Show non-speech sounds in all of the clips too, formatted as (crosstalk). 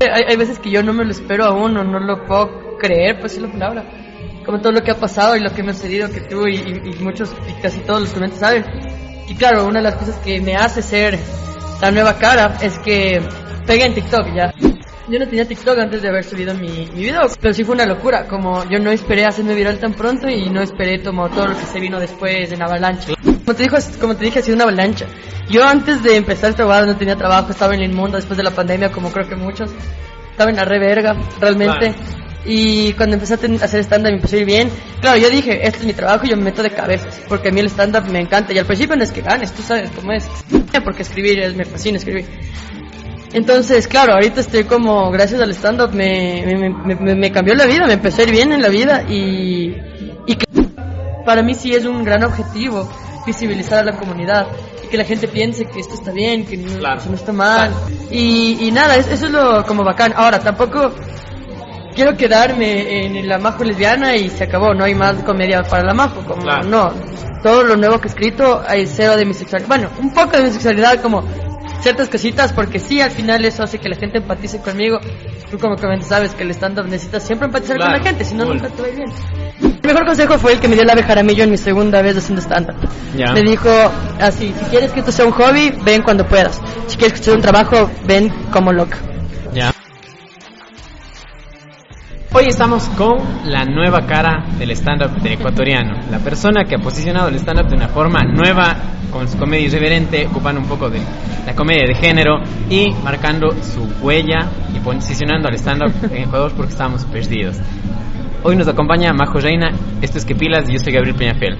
Hay, hay veces que yo no me lo espero aún o no lo puedo creer, pues es la palabra. Como todo lo que ha pasado y lo que me ha sucedido, que tú y, y- muchos, y casi todos los clientes saben. Y claro, una de las cosas que me hace ser la nueva cara es que pegué en TikTok ya. Yo no tenía TikTok antes de haber subido mi, mi video, pero sí fue una locura, como yo no esperé hacerme viral tan pronto y no esperé como todo lo que se vino después en avalancha. Como te, dijo, como te dije, ha sido una avalancha. Yo antes de empezar a trabajar no tenía trabajo, estaba en el inmundo después de la pandemia, como creo que muchos. Estaba en la reverga, realmente. Y cuando empecé a hacer stand-up me empezó a ir bien. Claro, yo dije, este es mi trabajo y yo me meto de cabezas, porque a mí el stand-up me encanta. Y al principio no es que ganes, tú sabes cómo es. Porque escribir, es, me fascina escribir. Entonces, claro, ahorita estoy como, gracias al stand-up, me, me, me- me- cambió la vida, me empezó a ir bien en la vida y, y para mí sí es un gran objetivo visibilizar a la comunidad y que la gente piense que esto está bien, que no, Claro. que no está mal. Y, y nada, es- eso es lo como bacán. Ahora, tampoco quiero quedarme en la majo lesbiana y se acabó, no hay más comedia para la majo, como Claro. no. Todo lo nuevo que he escrito hay cero de mi sexualidad. Bueno, un poco de mi sexualidad como ciertas cositas porque sí al final eso hace que la gente empatice conmigo. Tú como comenta sabes que el stand-up necesitas siempre empatizar Claro. con la gente, si no Cool. nunca te va a ir bien. El mejor consejo fue el que me dio el ave Jaramillo en mi segunda vez haciendo stand-up. Ya. Me dijo así, si quieres que esto sea un hobby, ven cuando puedas. Si quieres que esto sea un trabajo, ven como loca. Ya. Hoy estamos con la nueva cara del stand-up del ecuatoriano. La persona que ha posicionado el stand-up de una forma nueva, con su comedia irreverente, ocupando un poco de la comedia de género y marcando su huella y posicionando al stand-up (laughs) en Ecuador porque estábamos perdidos. Hoy nos acompaña Majo Reina, esto es Que Pilas y yo soy Gabriel Peñafiel.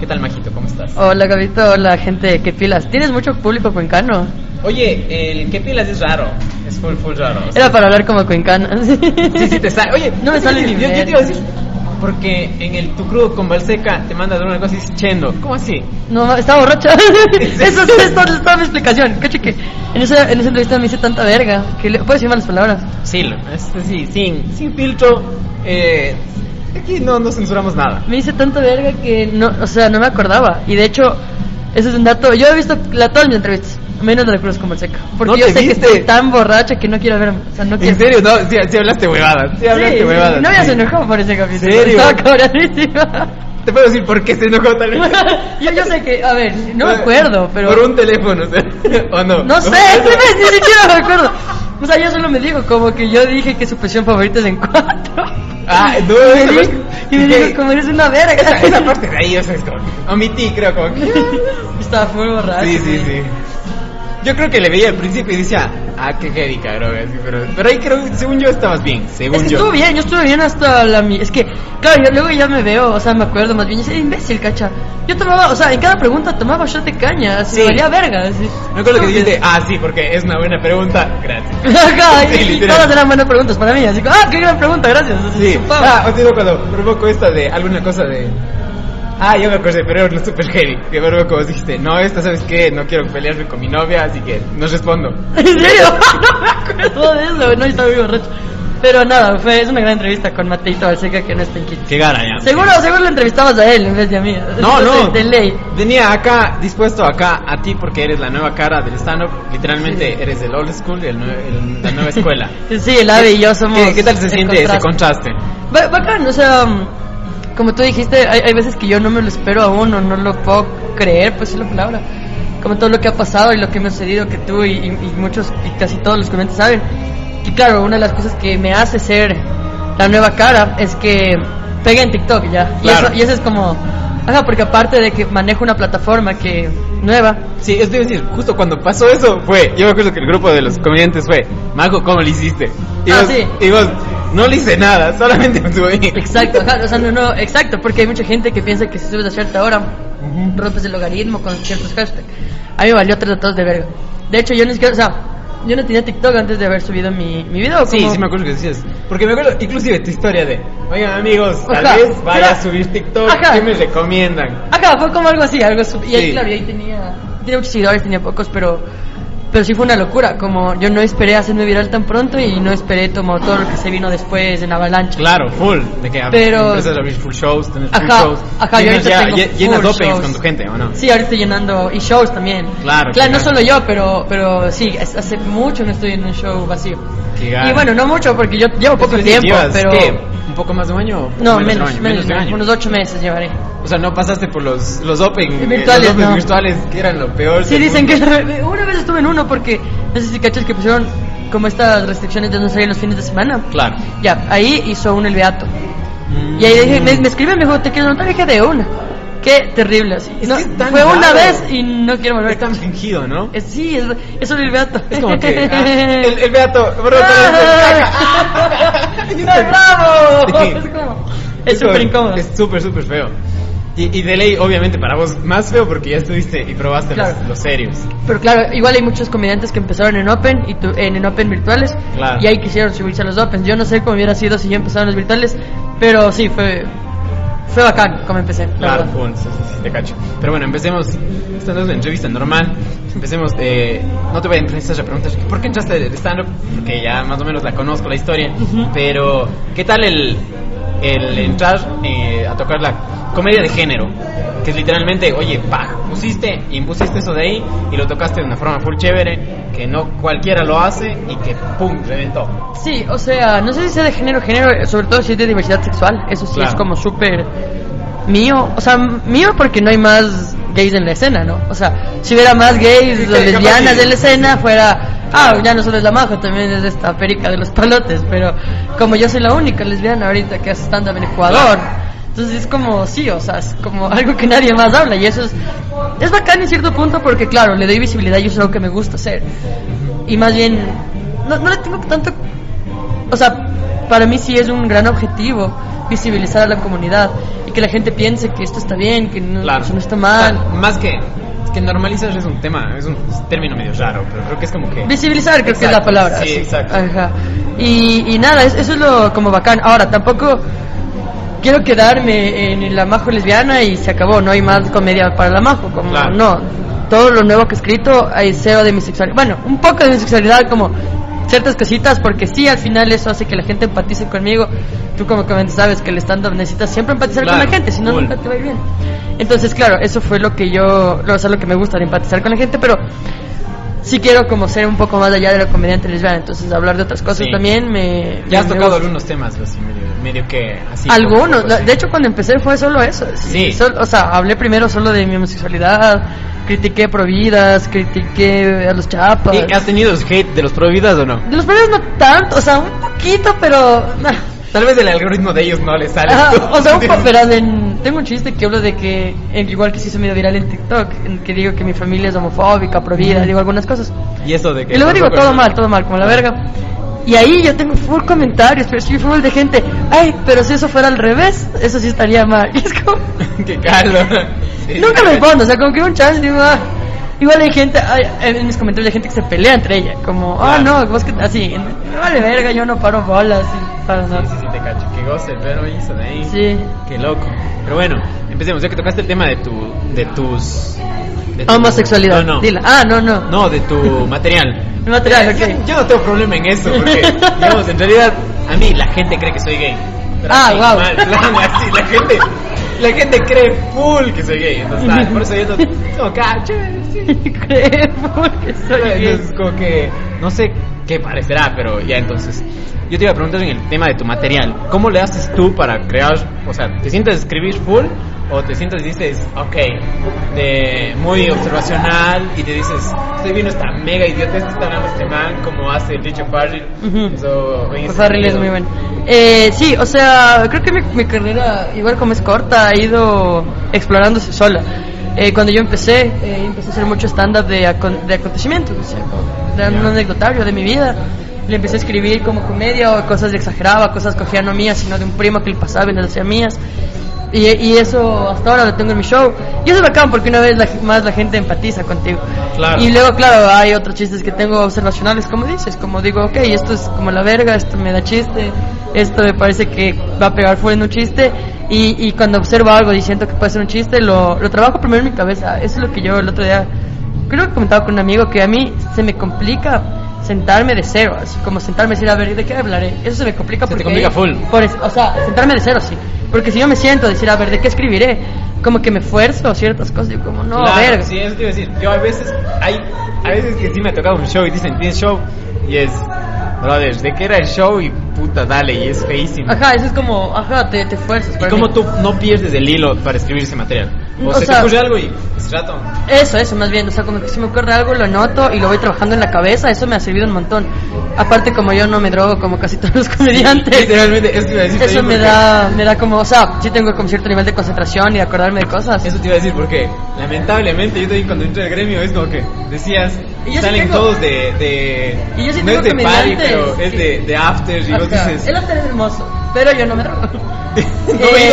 ¿Qué tal, Majito? ¿Cómo estás? Hola Gabito, hola gente, ¿qué pilas? ¿Tienes mucho público cuencano? Oye, el Que Pilas es raro, es full, full raro. Era para hablar como cuencano. (laughs) Sí, sí, te sale. Oye, No me sale ni yo, yo te iba a decir, porque en el Tu Crudo con Balseca te manda a dar una cosa y dices chendo. ¿Cómo así? No, estaba borracha. (laughs) Eso es, es toda, es toda mi explicación. Caché que en esa, en esa entrevista me hice tanta verga que le, puedo decir malas palabras. Sí, así, sin, sin filtro. Eh, aquí no, no censuramos nada. Me hice tanta verga que no, o sea, no me acordaba. Y de hecho, ese es un dato. Yo he visto la, todas mis entrevistas, menos la de Cruz como seca. Porque ¿No yo sé viste? que estoy tan borracha que no quiero verme. O sea, no quiero. En serio, no, sí, sí hablaste huevadas. Sí hablaste Sí, huevadas. no sí. se enojado por ese capítulo. ¿Serio? Estaba. Te puedo decir por qué se enojó tal vez. (laughs) yo, yo sé que, a ver, no me acuerdo, pero. Por un teléfono, o sea, (laughs) ¿o no? No sé, (laughs) ni siquiera me acuerdo. O sea, yo solo me dijo como que yo dije que su posición favorita es en cuatro. Ah, no, y me dijo, y me como eres una verga. Esa, esa parte de ahí, o sea, es como, omití, creo, como que... Estaba muy borracho. Sí, sí, sí. Yo creo que le veía al principio y decía, ah, qué heavy, cabrón. así, pero, pero ahí creo, según yo, estabas bien. Según Es que yo. estuvo bien, yo estuve bien hasta la mi... Es que, claro, yo luego ya me veo, o sea, me acuerdo más bien, y dice, imbécil, cacha. Yo tomaba, o sea, en cada pregunta tomaba shot de caña, así, Sí. valía verga, así. Me acuerdo que dijiste, ah, sí, porque es una buena pregunta. Gracias. (laughs) Ajá, y, Sí, y literal. todas eran buenas preguntas para mí, así como, ah, qué gran pregunta, gracias. Así, Sí. Ah, o sea, cuando provoco esta de alguna cosa de. Ah, yo me acuerdo, pero era super heavy. Que luego como dijiste, no, esta, ¿sabes qué? No quiero pelearme con mi novia, así que no respondo. (laughs) ¿En serio? (laughs) no me acuerdo de eso, no, estaba muy borracho. Pero nada, fue, es una gran entrevista con Mateito Balseca que no es penquito. Qué gana ya. Seguro, seguro lo entrevistabas a él en vez de a mí. No, (laughs) no. De, ley. Venía acá, dispuesto acá a ti porque eres la nueva cara del stand-up. Literalmente eres el old school, el nue- el- la nueva escuela. Sí, el ave y yo somos. ¿Qué, qué tal se el siente ese contraste. contraste? Ba- Bacán, o sea, mm, como tú dijiste, hay, hay veces que yo no me lo espero aún o no lo puedo creer, pues es la palabra. Como todo lo que ha pasado y lo que me ha sucedido, que tú y, y- y muchos y casi todos los clientes saben. Y claro, una de las cosas que me hace ser la nueva cara es que pegué en TikTok ya. Y, Claro. eso, y eso es como. Ajá, porque aparte de que manejo una plataforma que nueva, Sí, es decir, justo cuando pasó eso fue, yo me acuerdo que el grupo de los comediantes fue, Mago, ¿cómo lo hiciste? Y Ah, vos, sí. y vos, no le hice nada, solamente (laughs) me subí. Exacto, ajá, o sea, no, no, exacto, porque hay mucha gente que piensa que si subes a cierta hora, rompes el logaritmo con ciertos hashtags. A mí me valió tres datos de verga. De hecho, yo ni siquiera, o sea, yo no tenía TikTok antes de haber subido mi, mi video. Sí, como- sí me acuerdo que decías. Porque me acuerdo inclusive tu historia de, oigan amigos, tal Ajá, vez vaya a subir TikTok, Ajá. ¿qué me recomiendan? Ajá, fue como algo así, algo sub- Y ahí, Sí. claro, y ahí tenía, tenía muchos seguidores, tenía pocos, pero Pero sí fue una locura, como yo no esperé hacerme viral tan pronto y no esperé como todo lo que se vino después en Avalanche. Claro, full. De que Pero- empiezas a abrir full shows, tener full Ajá, shows. ajá, Llenas ahorita ya- tengo lle- llenas openings shows. con tu gente, ¿o no? Sí, ahorita llenando y shows también. Claro, Claro, no qué solo yo, pero pero sí, hace mucho no estoy en un show vacío. Y bueno, no mucho porque yo llevo poco Entonces, tiempo, pero ¿qué? ¿Un poco más de un año? no, de un menos, año? menos, de un año. unos ocho meses llevaré. O sea, no pasaste por los, los Open eh, Virtuales, los Open no. virtuales que eran lo peor. Sí, dicen que mundo. una vez estuve en uno porque no sé si cachas que pusieron como estas restricciones de no salir los fines de semana. Claro. Ya, ahí hizo uno el beato. Mm. Y ahí dije, me, me escribe, me dijo, te quiero notar, dije de una. Qué terrible así. No, que fue una raro. vez y no quiero volver. Es tan fingido, ¿no? Es- sí, es, es el beato. Es como que ah, (laughs) el, el Beato, bro, ¡Ah! (laughs) ¡Bravo! Es súper incómodo. Es súper, súper feo. Y, y de ley, obviamente, para vos más feo porque ya estuviste y probaste Claro. los, los serios. Pero claro, igual hay muchos comediantes que empezaron en Open y tu- en, en Open virtuales Claro. y ahí quisieron subirse a los Open. Yo no sé cómo hubiera sido si yo empezaba en los virtuales, pero sí, fue, fue bacán como empecé. la Claro, full, sí, sí, sí, te cacho. Pero bueno, empecemos. Esta no es una entrevista normal. Empecemos. Eh, no te voy a empezar a preguntar ¿por qué entraste de stand-up? Porque ya más o menos la conozco la historia. Ujú. Pero, ¿qué tal el, el entrar eh, a tocar la comedia de género? Que es literalmente, oye, pa, pusiste, impusiste eso de ahí y lo tocaste de una forma full chévere, que no cualquiera lo hace y que pum, reventó. Sí, o sea, no sé si sea de género, género, sobre todo si es de diversidad sexual, eso sí Claro. es como súper mío, o sea, mío porque no hay más gays en la escena, ¿no? O sea, si hubiera más gays Sí, o capaz lesbianas en la escena, fuera, ah, ya no solo es la majo, también es esta perica de los palotes, pero como yo soy la única lesbiana ahorita que hace stand-up en Ecuador, entonces es como, sí, o sea, es como algo que nadie más habla y eso es, es bacán en cierto punto porque, claro, le doy visibilidad y eso es algo que me gusta hacer. Y más bien, no, no le tengo tanto o sea, para mí sí es un gran objetivo visibilizar a la comunidad y que la gente piense que esto está bien, que no, Claro. eso no está O mal. sea, más que. Que normalizar es un tema, es un término medio raro, pero creo que es como que. Visibilizar creo que es la Exacto, palabra. sí, exacto. Ajá. Y, y nada, es- eso es lo como bacán. Ahora, tampoco quiero quedarme en la majo lesbiana y se acabó, no hay más comedia para la majo, como Claro. no. Todo lo nuevo que he escrito hay cero de mi sexualidad. Bueno, un poco de mi sexualidad como ciertas cositas porque sí al final eso hace que la gente empatice conmigo. Tú como que sabes que el stand up necesitas siempre empatizar con la gente, si no nunca te va a ir bien. Entonces, claro, eso fue lo que yo, lo, o sea, lo que me gusta de empatizar con la gente, pero sí quiero como ser un poco más allá de la comediante lesbiana, entonces hablar de otras cosas Sí. también me... Ya has me tocado gusta. algunos temas, medio, medio que así. Algunos, de hecho cuando empecé fue solo eso. Sí. Sol- o sea, hablé primero solo de mi homosexualidad, critiqué providas, critiqué a los chapas. ¿Y has tenido hate de los prohibidas o no? De los providas no tanto, o sea, un poquito, pero... Tal vez el algoritmo de ellos no les sale. Ajá, o sea, un poco, verás, en- tengo un chiste que hablo de que, igual que se hizo medio viral en TikTok, en que digo que mi familia es homofóbica, provida, digo algunas cosas. Y eso de que. Y luego digo todo mal, todo mal, como la verga. Y ahí yo tengo full comentarios, pero sí full de gente, ay, pero si eso fuera al revés, eso sí estaría mal. (laughs) Y es como, (laughs) Qué caldo. (laughs) Sí, nunca sí, respondo, o sea, como que un chance, digo, ah. Igual hay gente, hay- en mis comentarios hay gente que se pelea entre ella, como, ah, Claro. no, vos que, así, me vale verga, yo no paro bolas, y para Sí, sí, sí, te cacho. Qué goce, pero hizo de ahí. Sí. Qué loco. Pero bueno, empecemos. Ya que tocaste el tema de tu. de tus. de tu- Homosexualidad, No, no. dila. Ah, no, no. No, de tu material. Yo-. Yo, no tengo problema en eso, porque, digamos, en realidad, a mí la gente cree que soy gay. Pero Ah, así, guau. mal, plan, así, (laughs) la gente, la gente cree full que soy gay. Entonces, tal, por eso yo no tengo cacho. (laughs) Creemos que soy gay. Entonces, como que, no sé qué parecerá, pero ya entonces. Yo te iba a preguntar en el tema de tu material. ¿Cómo le haces tú para crear, o sea, te sientes a escribir full o te sientes y dices, ok, de muy observacional y te dices, estoy viendo esta mega idiotez que está hablando este man, como hace Richard Farrell? So, ese Pues Farrell es muy bueno. Eh, sí, o sea, creo que mi, mi carrera, igual como es corta, ha ido explorándose sola. Eh, cuando yo empecé, eh, empecé a hacer mucho stand-up de, de acontecimientos, o sea, de un anecdotario de mi vida. Le empecé a escribir como comedia o cosas exageraba, cosas cogía no mías, sino de un primo que le pasaba y las hacía mías. Y, y eso hasta ahora lo tengo en mi show. Y eso es bacán porque una vez la- más la gente empatiza contigo. Claro. Y luego, claro, hay otros chistes que tengo observacionales, como dices, como digo, ok, esto es como la verga, esto me da chiste, esto me parece que va a pegar fuera en un chiste. Y, y cuando observo algo y siento que puede ser un chiste, lo, lo trabajo primero en mi cabeza. Eso es lo que yo el otro día creo que he comentado con un amigo que a mí se me complica sentarme de cero, así como sentarme y decir, a ver, ¿de qué hablaré? Eso se me complica Se te porque... complica full. Por o sea, sentarme de cero, sí. Porque si yo me siento a decir, a ver, ¿de qué escribiré? Como que me esfuerzo a ciertas cosas y como, no, a Claro, ver. Sí, eso te iba a decir. Yo a veces, hay, a veces que sí me ha tocado un show y dicen, ¿tienes show? Y es, brother, ¿de qué era el show? Y puta, dale, y es feísimo. Ajá, eso es como, ajá, te, te esfuerzas. ¿Y mí. tú no pierdes el hilo para escribir ese material? O, O se sea- te ocurre algo y es rato. Eso, eso, más bien. O sea, como que si me ocurre algo, lo anoto y lo voy trabajando en la cabeza. Eso me ha servido un montón. Aparte, como yo no me drogo como casi todos los (laughs) comediantes. Literalmente, eso te iba a decir. Eso me da, me da como, o sea, sí tengo como cierto nivel de concentración y de acordarme de cosas. Eso te iba a decir porque lamentablemente yo también cuando entré al gremio es como que decías Y yo sí salen tengo- todos de, de Y yo sí no tengo es de party pero es que- de, de afters y vos dices El after es hermoso, pero yo no me drogo. (laughs) no he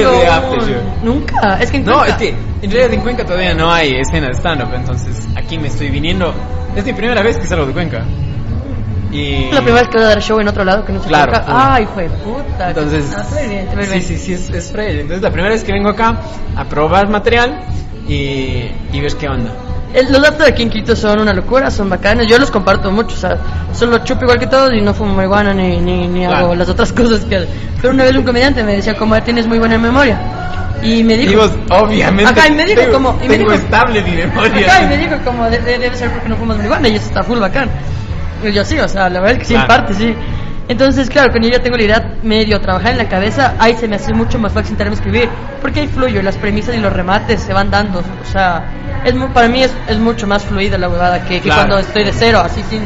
ido todavía de Nunca, es que en no Cuenca- es que en realidad en Cuenca todavía no hay escena de stand up entonces aquí me estoy viniendo es mi primera vez que salgo de Cuenca y Es la primera vez que voy a dar show en otro lado que no se Claro, Cuenca. sí. Ay, hijo de puta. entonces Ah, bien, sí bien. sí sí es, es fresh. entonces la primera vez que vengo acá a probar material y, y ves qué onda El- los datos de aquí en Quito son una locura, son bacanas. Yo los comparto mucho, o sea, solo chupo igual que todos y no fumo marihuana ni, ni, ni Claro. hago las otras (laughs) cosas que. Pero una vez un comediante me decía, como tienes muy buena memoria. Y me dijo... Y vos, obviamente, Ajá, y me dijo tengo, como... Y me tengo dijo, estable mi memoria. Ajá, y me dijo como, de- de- debe ser porque no fumas marihuana y eso está full bacán. Y yo sí, o sea, la verdad es que sí, en Claro. parte sí. Entonces, claro, cuando yo ya tengo la idea medio trabajar en la cabeza, ahí se me hace mucho más fácil sentarme a escribir, porque ahí fluyo, las premisas y los remates se van dando, o sea, es mu- para mí es, es mucho más fluida la huevada que, que Claro. cuando estoy de cero, así sin,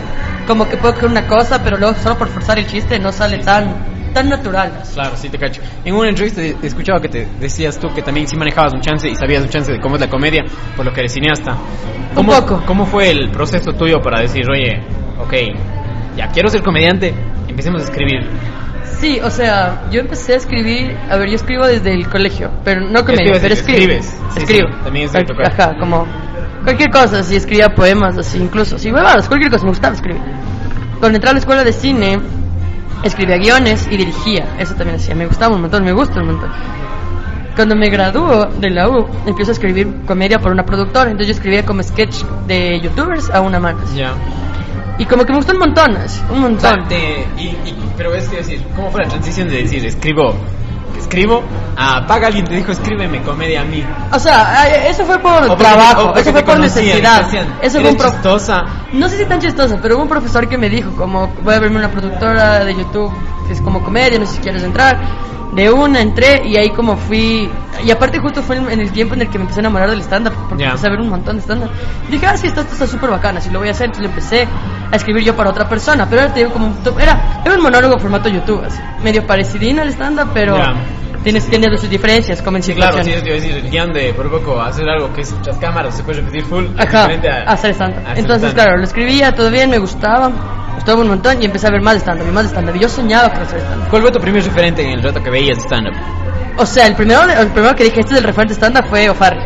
como que puedo crear una cosa, pero luego solo por forzar el chiste no sale tan, tan natural. Claro, sí te cacho. En una entrevista he escuchado que te decías tú que también sí manejabas un chance y sabías un chance de cómo es la comedia, por lo que eres cineasta. Un ¿Cómo, poco. ¿Cómo fue el proceso tuyo para decir, oye, ok, ya quiero ser comediante, empecemos a escribir? Sí, o sea, yo empecé a escribir, a ver, yo escribo desde el colegio, pero no comedia, pero escribo. escribes. Sí, escribo. sí, también es de tocar. Ajá, como cualquier cosa, así escribía poemas, así incluso, sí, huevadas, cualquier cosa, me gustaba escribir. Cuando entré a la escuela de cine, escribía guiones y dirigía, eso también hacía, me gustaba un montón, me gusta un montón. Cuando me graduó de la U, empiezo a escribir comedia por una productora, entonces yo escribía como sketch de youtubers a una así. Ya. Y como que me gustó un montón, un O sea, montón. y, y- pero es que decir, ¿cómo fue la transición de decir, escribo, escribo, a paga alguien te dijo, escríbeme comedia a mí? O sea, eso fue por O trabajo, porque eso fue por conocían, necesidad. decían, Eso fue "Eres un pro- chistosa. No sé si tan chistoso, pero hubo un profesor que me dijo, como, voy a verme una productora de YouTube que es como comedia, no sé si quieres entrar. De una entré y ahí como fui, y aparte justo fue en el tiempo en el que me empecé a enamorar del stand-up, porque Ya. empecé a ver un montón de stand-up. Dije, ah, sí, esto, esto está súper bacana, si lo voy a hacer, entonces lo empecé a escribir yo para otra persona, pero era, te digo, como, era, era un monólogo formato YouTube, así, medio parecidino al stand-up, pero Ya. tienes, tiene sus diferencias, como en Sí, claro, sí, es decir, el guion de por poco hacer algo que es tras cámaras, se puede repetir full, Ajá, a, hacer stand-up. a hacer Entonces, stand-up. claro, lo escribía, todo bien, me gustaba, gustaba un montón y empecé a ver más stand-up y más stand-up. Y yo soñaba con hacer stand-up. ¿Cuál fue tu primer referente en el rato que veías stand-up? O sea, el primero, el primero que dije, este es el referente stand-up fue O'Farrill.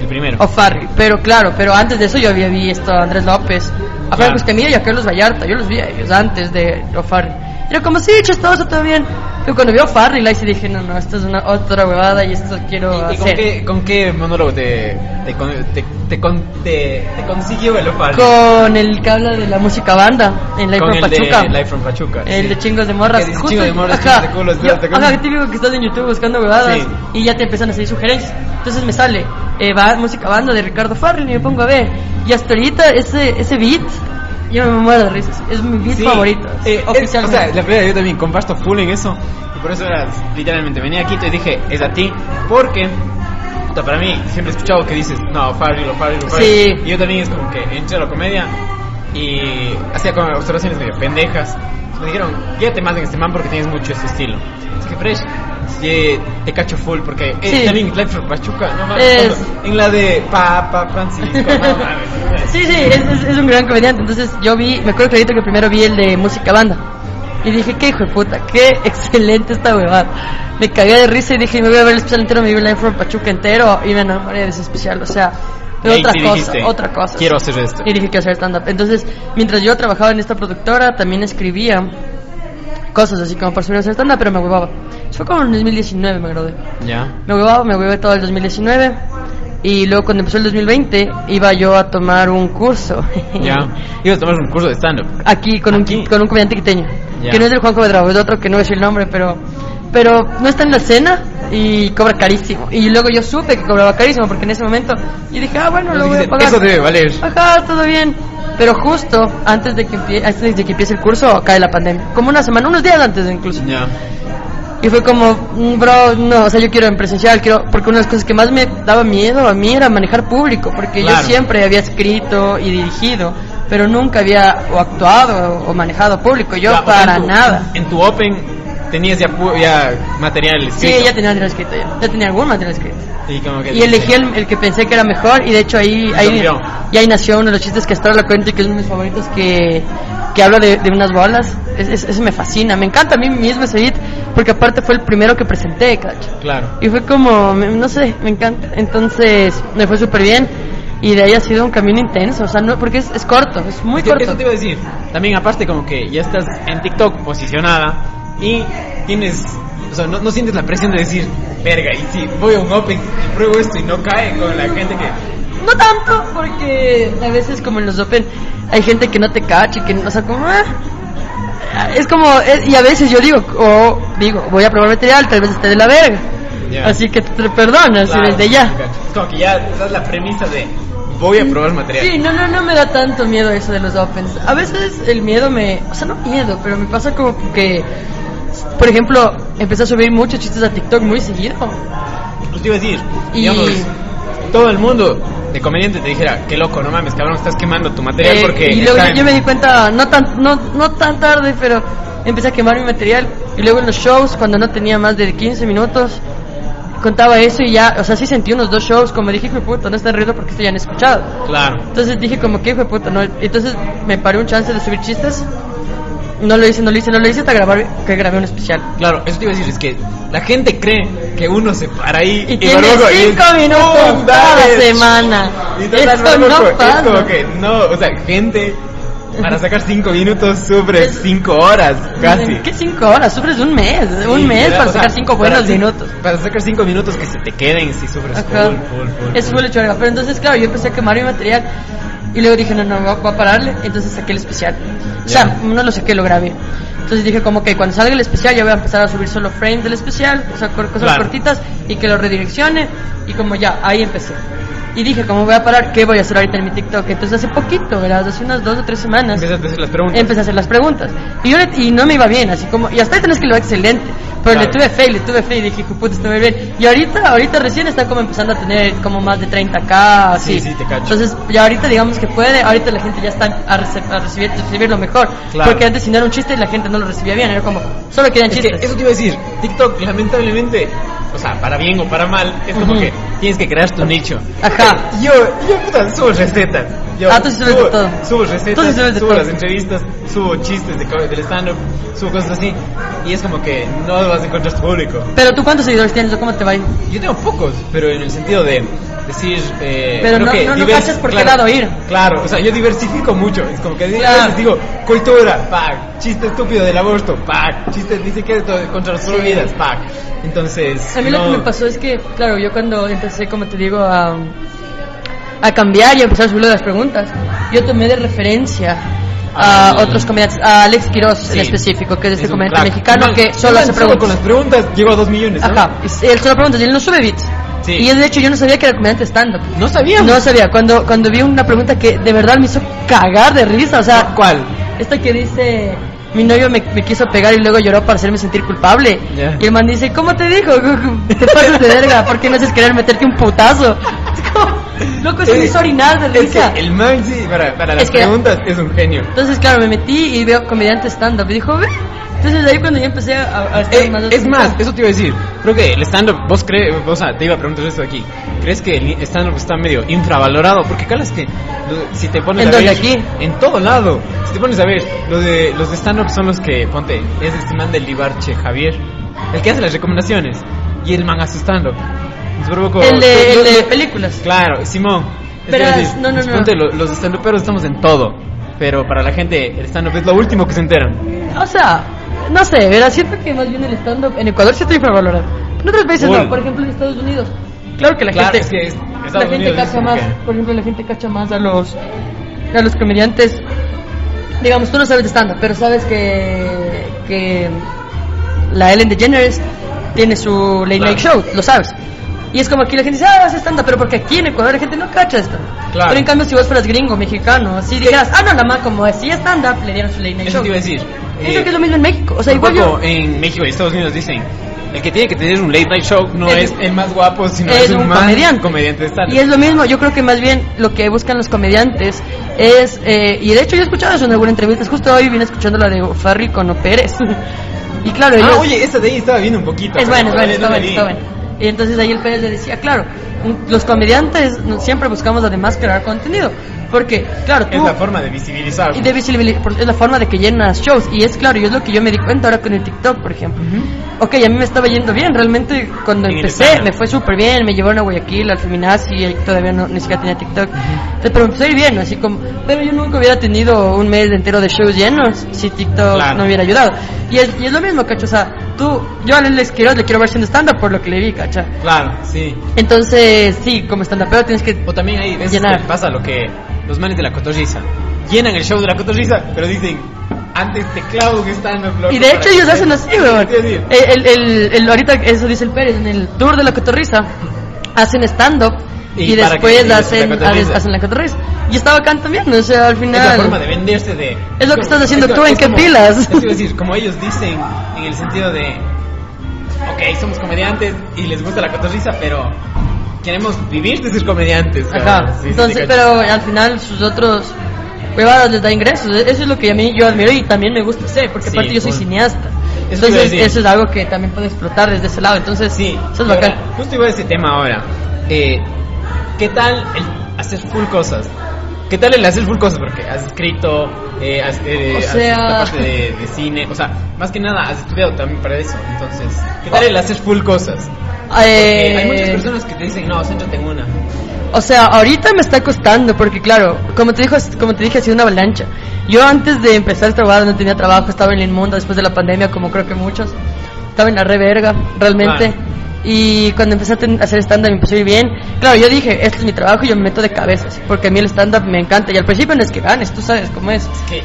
El primero. O'Farrill, pero claro, pero antes de eso yo había visto a Andrés López, a. Franco Escamilla y a Carlos Vallarta, yo los vi a ellos antes de O'Farrill. Y Era como, sí, chistoso, todo bien. Pero cuando vi a O'Farrill ahí sí dije, no, no, esto es una otra huevada y esto quiero ¿Y, y con, hacer. qué, con qué monólogo te, te, te, te, te- consiguió el Opal? Con el que habla de la música banda en Live Con from el Pachuca. de Live from Pachuca. El sí. de chingos de morras. Que Justo- chingos de morras, ajá, de culos, yo- ¿te acuerdas? ajá, típico que estás en YouTube buscando huevadas Sí. y ya te empiezan a salir sugerencias. Entonces me sale eh, va, música banda de Ricardo Farrell y me pongo a ver. Y hasta ahorita ese, ese beat, yo me muero de risas. Es mi beat Sí, favorito. eh, es- o sea, la verdad yo también comparto full en eso. Y por eso era, literalmente, venía aquí y te dije, es a ti. Porque, puta, para mí, siempre he escuchado que dices, no, Farrell, Farrell, Farrell. Sí. Y yo también es como que entré a la comedia y hacía como observaciones medio pendejas. Me dijeron, guíate más en este man porque tienes mucho este estilo. Así que, fresh, sí, te cacho full porque eh, Sí. también Life from Pachuca, no mames. Es- En la de Papa Francisco, no mames. (laughs) Sí, sí, es, es- es un gran comediante. Entonces yo vi, me acuerdo clarito que primero vi el de música banda. Y dije, qué hijo de puta, qué (laughs) excelente esta huevada. Me cagué de risa y dije, me voy a ver el especial entero, me vi el Live from Pachuca entero y me enamoré de ese especial. O sea, ahí otra cosa, dijiste, otra cosa. Quiero hacer esto. Y dije que hacer stand-up. Entonces, mientras yo trabajaba en esta productora, también escribía cosas así como para subir a hacer stand-up, pero me huevaba. Fue como en 2019, me gradué. Ya. Me huevaba, me huevé todo el 2019. Y luego cuando empezó el 2020 iba yo a tomar un curso. (laughs) Ya. Ibas a tomar un curso de stand-up. Aquí con Aquí. un con un comediante quiteño. Ya. Que no es del Juan Cuadrado, es otro que no decir el nombre, pero pero no está en la escena y cobra carísimo. Y luego yo supe que cobraba carísimo porque en ese momento y dije, "Ah, bueno, lo voy a pagar." Eso debe valer. Ajá, todo bien. Pero justo antes de que antes de que empiece el curso cae la pandemia. Como una semana, unos días antes incluso. Ya. Y fue como, "Mm, bro, no, o sea, yo quiero en presencial, quiero, porque una de las cosas que más me daba miedo a mí era manejar público, porque Claro. yo siempre había escrito y dirigido, pero nunca había o actuado o manejado público, yo Ya, para en tu- nada. En tu Open tenías ya, ya material Sí, escrito. ya tenía material escrito, ya, ya tenía algún material escrito. Y, como que Y elegí el, el que pensé que era mejor y de hecho ahí, ahí, y ahí nació uno de los chistes que hasta ahora lo cuento y que es uno de mis favoritos que, que habla de, de unas bolas. Es, es- ese me fascina, me encanta a mí mismo ese beat porque aparte fue el primero que presenté, cacho. Claro. Y fue como, no sé, me encanta. Entonces me fue súper bien y de ahí ha sido un camino intenso, o sea, no, porque es, es corto, es muy corto. Eso te iba a decir. También aparte como que ya estás en TikTok posicionada y tienes, o sea, no, no sientes la presión de decir, verga, y si voy a un Open y pruebo esto y no cae con la gente que... No tanto, porque a veces como en los Open hay gente que no te cacha y que, o sea, como... ah, es como, es- y a veces yo digo, o digo, voy a probar material, tal vez esté de la verga. Así que te perdonas Claro, desde ya. Es como que ya das la premisa de voy a probar material. Sí, no, no, no me da tanto miedo eso de los Opens. A veces el miedo me, o sea, no miedo, pero me pasa como que, por ejemplo, empecé a subir muchos chistes a TikTok muy seguido. Pues te iba a decir, Y- digamos, todo el mundo de comediante te dijera, qué loco, no mames, cabrón, estás quemando tu material Eh, porque... y luego yo me di cuenta, no tan, no, no tan tarde, pero empecé a quemar mi material. Y luego en los shows, cuando no tenía más de 15 minutos, contaba eso y ya, o sea, sí sentí unos dos shows, como dije, hijo puta, no está riendo porque esto ya han escuchado. Claro. Entonces dije como que hijo puta, no. Entonces me paré un chance de subir chistes. No lo hice, no lo hice, no lo hice hasta grabar que grabé un especial. Claro, eso te iba a decir, es que la gente cree que uno se para ahí Y tiene y es, cinco minutos ¡pum! cada semana. Y Eso no pasa. Es como que no, o sea, gente para sacar cinco minutos sufre cinco horas casi. ¿Qué cinco horas? Sufres un mes, un Sí, mes ¿verdad? para sacar cinco para buenos ci- minutos. Para sacar cinco minutos que se te queden si sufres full, full, full, Eso full. chorro. Pero entonces, claro, yo empecé a quemar mi material. Y luego dije, no, no, voy a, pararle. Entonces saqué el especial. O sea, no lo saqué, lo grabé. Entonces dije, como que cuando salga el especial, ya voy a empezar a subir solo frames del especial, o sea, cosas Claro. cortitas, y que lo redireccione. Y como ya, ahí empecé. Y dije, ¿cómo voy a parar? ¿Qué voy a hacer ahorita en mi TikTok? Entonces hace poquito, ¿verdad? Hace unas dos o tres semanas. Empezaste a hacer las preguntas. Empecé a hacer las preguntas. Y, yo le- y no me iba bien, así como. Y hasta ahí tenés que lo va excelente. Pero Claro. le tuve fe, le tuve fe y dije, puta, esto va a bien. Y ahorita, ahorita recién está como empezando a tener como más de 30k, así. Sí, sí, te cacho. Entonces, ya ahorita digamos que puede, ahorita la gente ya está a, rece- a recibir, recibir lo mejor. Claro. Porque antes si no era un chiste la gente no lo recibía bien, era como, solo querían Es que chistes. eso te iba a decir, TikTok lamentablemente, o sea, para bien o para mal, es como Ujú. que tienes que crear tu nicho. Ajá. (laughs) Yo, yo puta, subo recetas. Yo Ah, tú sí subes subo, de todo. Subo recetas, Tú sí subo todo. las entrevistas, subo chistes de, del stand-up, subo cosas así. Y es como que no vas a encontrar tu público. Pero tú, ¿cuántos seguidores tienes o cómo te va a ir? Yo tengo pocos, pero en el sentido de decir... Eh, Pero no- que no- no cachas por qué claro, lado ir. Claro, o sea, yo diversifico mucho. Es como que a Claro. veces digo, cultura, pack, chiste estúpido del aborto, pack, chiste ni siquiera contra las prohibidas, pack. Entonces... A mí lo que me pasó es que, claro, yo cuando empecé, como te digo, a, a cambiar y a empezar a subir las preguntas, yo tomé de referencia a Ah, otros comediantes, a Alex Quiroz Sí. en específico, que es este comediante crack. mexicano Man, que solo hace solo con preguntas. las preguntas llegó a dos millones, ¿no? Ajá, y él solo preguntas y él no sube beats. Sí. Y de hecho yo no sabía que era comediante stand-up. No sabía. No sabía, cuando, cuando vi una pregunta que de verdad me hizo cagar de risa, o sea, ¿Cuál? esta que dice, mi novio me, me quiso pegar y luego lloró para hacerme sentir culpable. Ya. Y el man dice, ¿cómo te dijo? Te pasas de verga, ¿por qué no haces querer meterte un putazo? Es como, loco, se me hizo orinar de Es que risa. el man, sí, para, para las Es que- preguntas es un genio. Entonces, claro, me metí y veo comediante stand-up y dijo, ve. Entonces ahí cuando yo empecé a, a estar Eh, más... es más, eso te iba a decir. Creo que el stand-up, vos crees, o sea, te iba a preguntar esto aquí. ¿Crees que el stand-up está medio infravalorado? Porque calas que si te pones ¿En a ver. aquí? En todo lado. Si te pones a ver, lo de, los de stand-up son los que, ponte, es este man del Libarche, Javier, el que hace las recomendaciones. Y el man hace stand-up. El de, el de películas. Claro, Simón. Decir, no, no, no. ponte, lo- los stand-uperos estamos en todo. Pero para la gente, el stand-up es lo último que se enteran. O sea, no sé, verás, siento que más bien el stand-up en Ecuador sí está infravalorado. En otros países no, por ejemplo en Estados Unidos. Claro que la Claro, gente... es que es, Estados la gente Unidos cacha más, que- por ejemplo, la gente cacha más a los a los comediantes. Digamos, tú no sabes de stand pero sabes que que la Ellen DeGeneres tiene su late night show, lo sabes. Y es como aquí la gente dice, ah, hace stand pero porque aquí en Ecuador la gente no cacha esto. Claro. Pero en cambio, si vos fueras gringo, mexicano, así dijeras, ah, no, la más como así stand-up, le dieron su late night Eso show. te iba a decir. Eso Eh, que es lo mismo en México. O sea, un igual yo. en México y Estados Unidos dicen, el que tiene que tener un late night show no Es- es, el más guapo, sino es es, un más comediante. comediante stand Y es lo mismo, yo creo que más bien lo que buscan los comediantes es, eh, y de hecho yo he escuchado eso en alguna entrevista, justo hoy vine escuchando la de Farri con O Pérez. (laughs) y claro, ellos, Ah, oye, esa de ahí estaba viendo un poquito. es bueno, es bueno, está bueno, está bueno. Y entonces ahí el Pérez le decía, claro, los comediantes siempre buscamos además crear contenido, porque claro, tú... Es la forma de visibilizar. y de visibilidad, por- es la forma de que llenas shows. Y es claro, y es lo que yo me di cuenta ahora con el TikTok, por ejemplo. Ok, a mí me estaba yendo bien, realmente cuando En empecé me fue súper bien, me llevaron a Guayaquil, al Feminazi, y todavía no, ni siquiera tenía TikTok. Entonces, pero empecé bien, así como, pero yo nunca hubiera tenido un mes entero de shows llenos si TikTok Claro. no hubiera ayudado. Y es, y es lo mismo, cacho, o sea, tú, yo a Les Quiroz le quiero ver siendo stand-up por lo que le vi, cacha. Claro, sí. Entonces, sí, como stand pero tienes que... O también hay veces Llenar. que pasa lo que los manes de la cotorriza llenan el show de la cotorriza, pero dicen, antes te clavo que están Y de hecho ellos hacen así, weón. El, el, el- ahorita eso dice el Pérez, en el tour de la cotorriza hacen stand-up y, Y después hacen, hacen la cotorriza. Y está bacán también, o sea, al Es final... la forma de venderse de... Es lo que estás haciendo tú, ¿en es qué como- pilas? Es decir, como ellos dicen, en el sentido de... Ok, somos comediantes y les gusta la cotorriza, pero queremos vivir de ser comediantes. Ajá. ¿sabes? Sí, sí, Entonces, te pero al final sus otros huevadas les da ingresos. Eso es lo que a mí yo admiro y también me gusta hacer, porque Sí, aparte yo soy full. cineasta. Eso Entonces, eso es algo que también puede explotar desde ese lado. Entonces, Sí, eso es y ahora, bacán. justo iba a ese tema ahora. Eh, ¿Qué tal el hacer full cosas? ¿Qué tal el hacer full cosas? Porque has escrito, eh, has, eh, O has- sea- la parte de, de cine, o sea, más que nada has estudiado también para eso. Entonces, ¿qué tal el hacer full cosas? Eh, hay muchas personas que te dicen, no, céntrate en una. O sea, ahorita me está costando porque claro, como te dijo, como te dije, ha sido una avalancha. Yo antes de empezar a trabajar no tenía trabajo, estaba en el inmunda después de la pandemia, como creo que muchos. Estaba en la reverga, realmente. Y cuando empecé a hacer stand-up me empezó a ir bien. Claro, yo dije, este es mi trabajo y yo me meto de cabezas, porque a mí el stand-up me encanta. Y al principio no es que ganes, tú sabes cómo es. Que,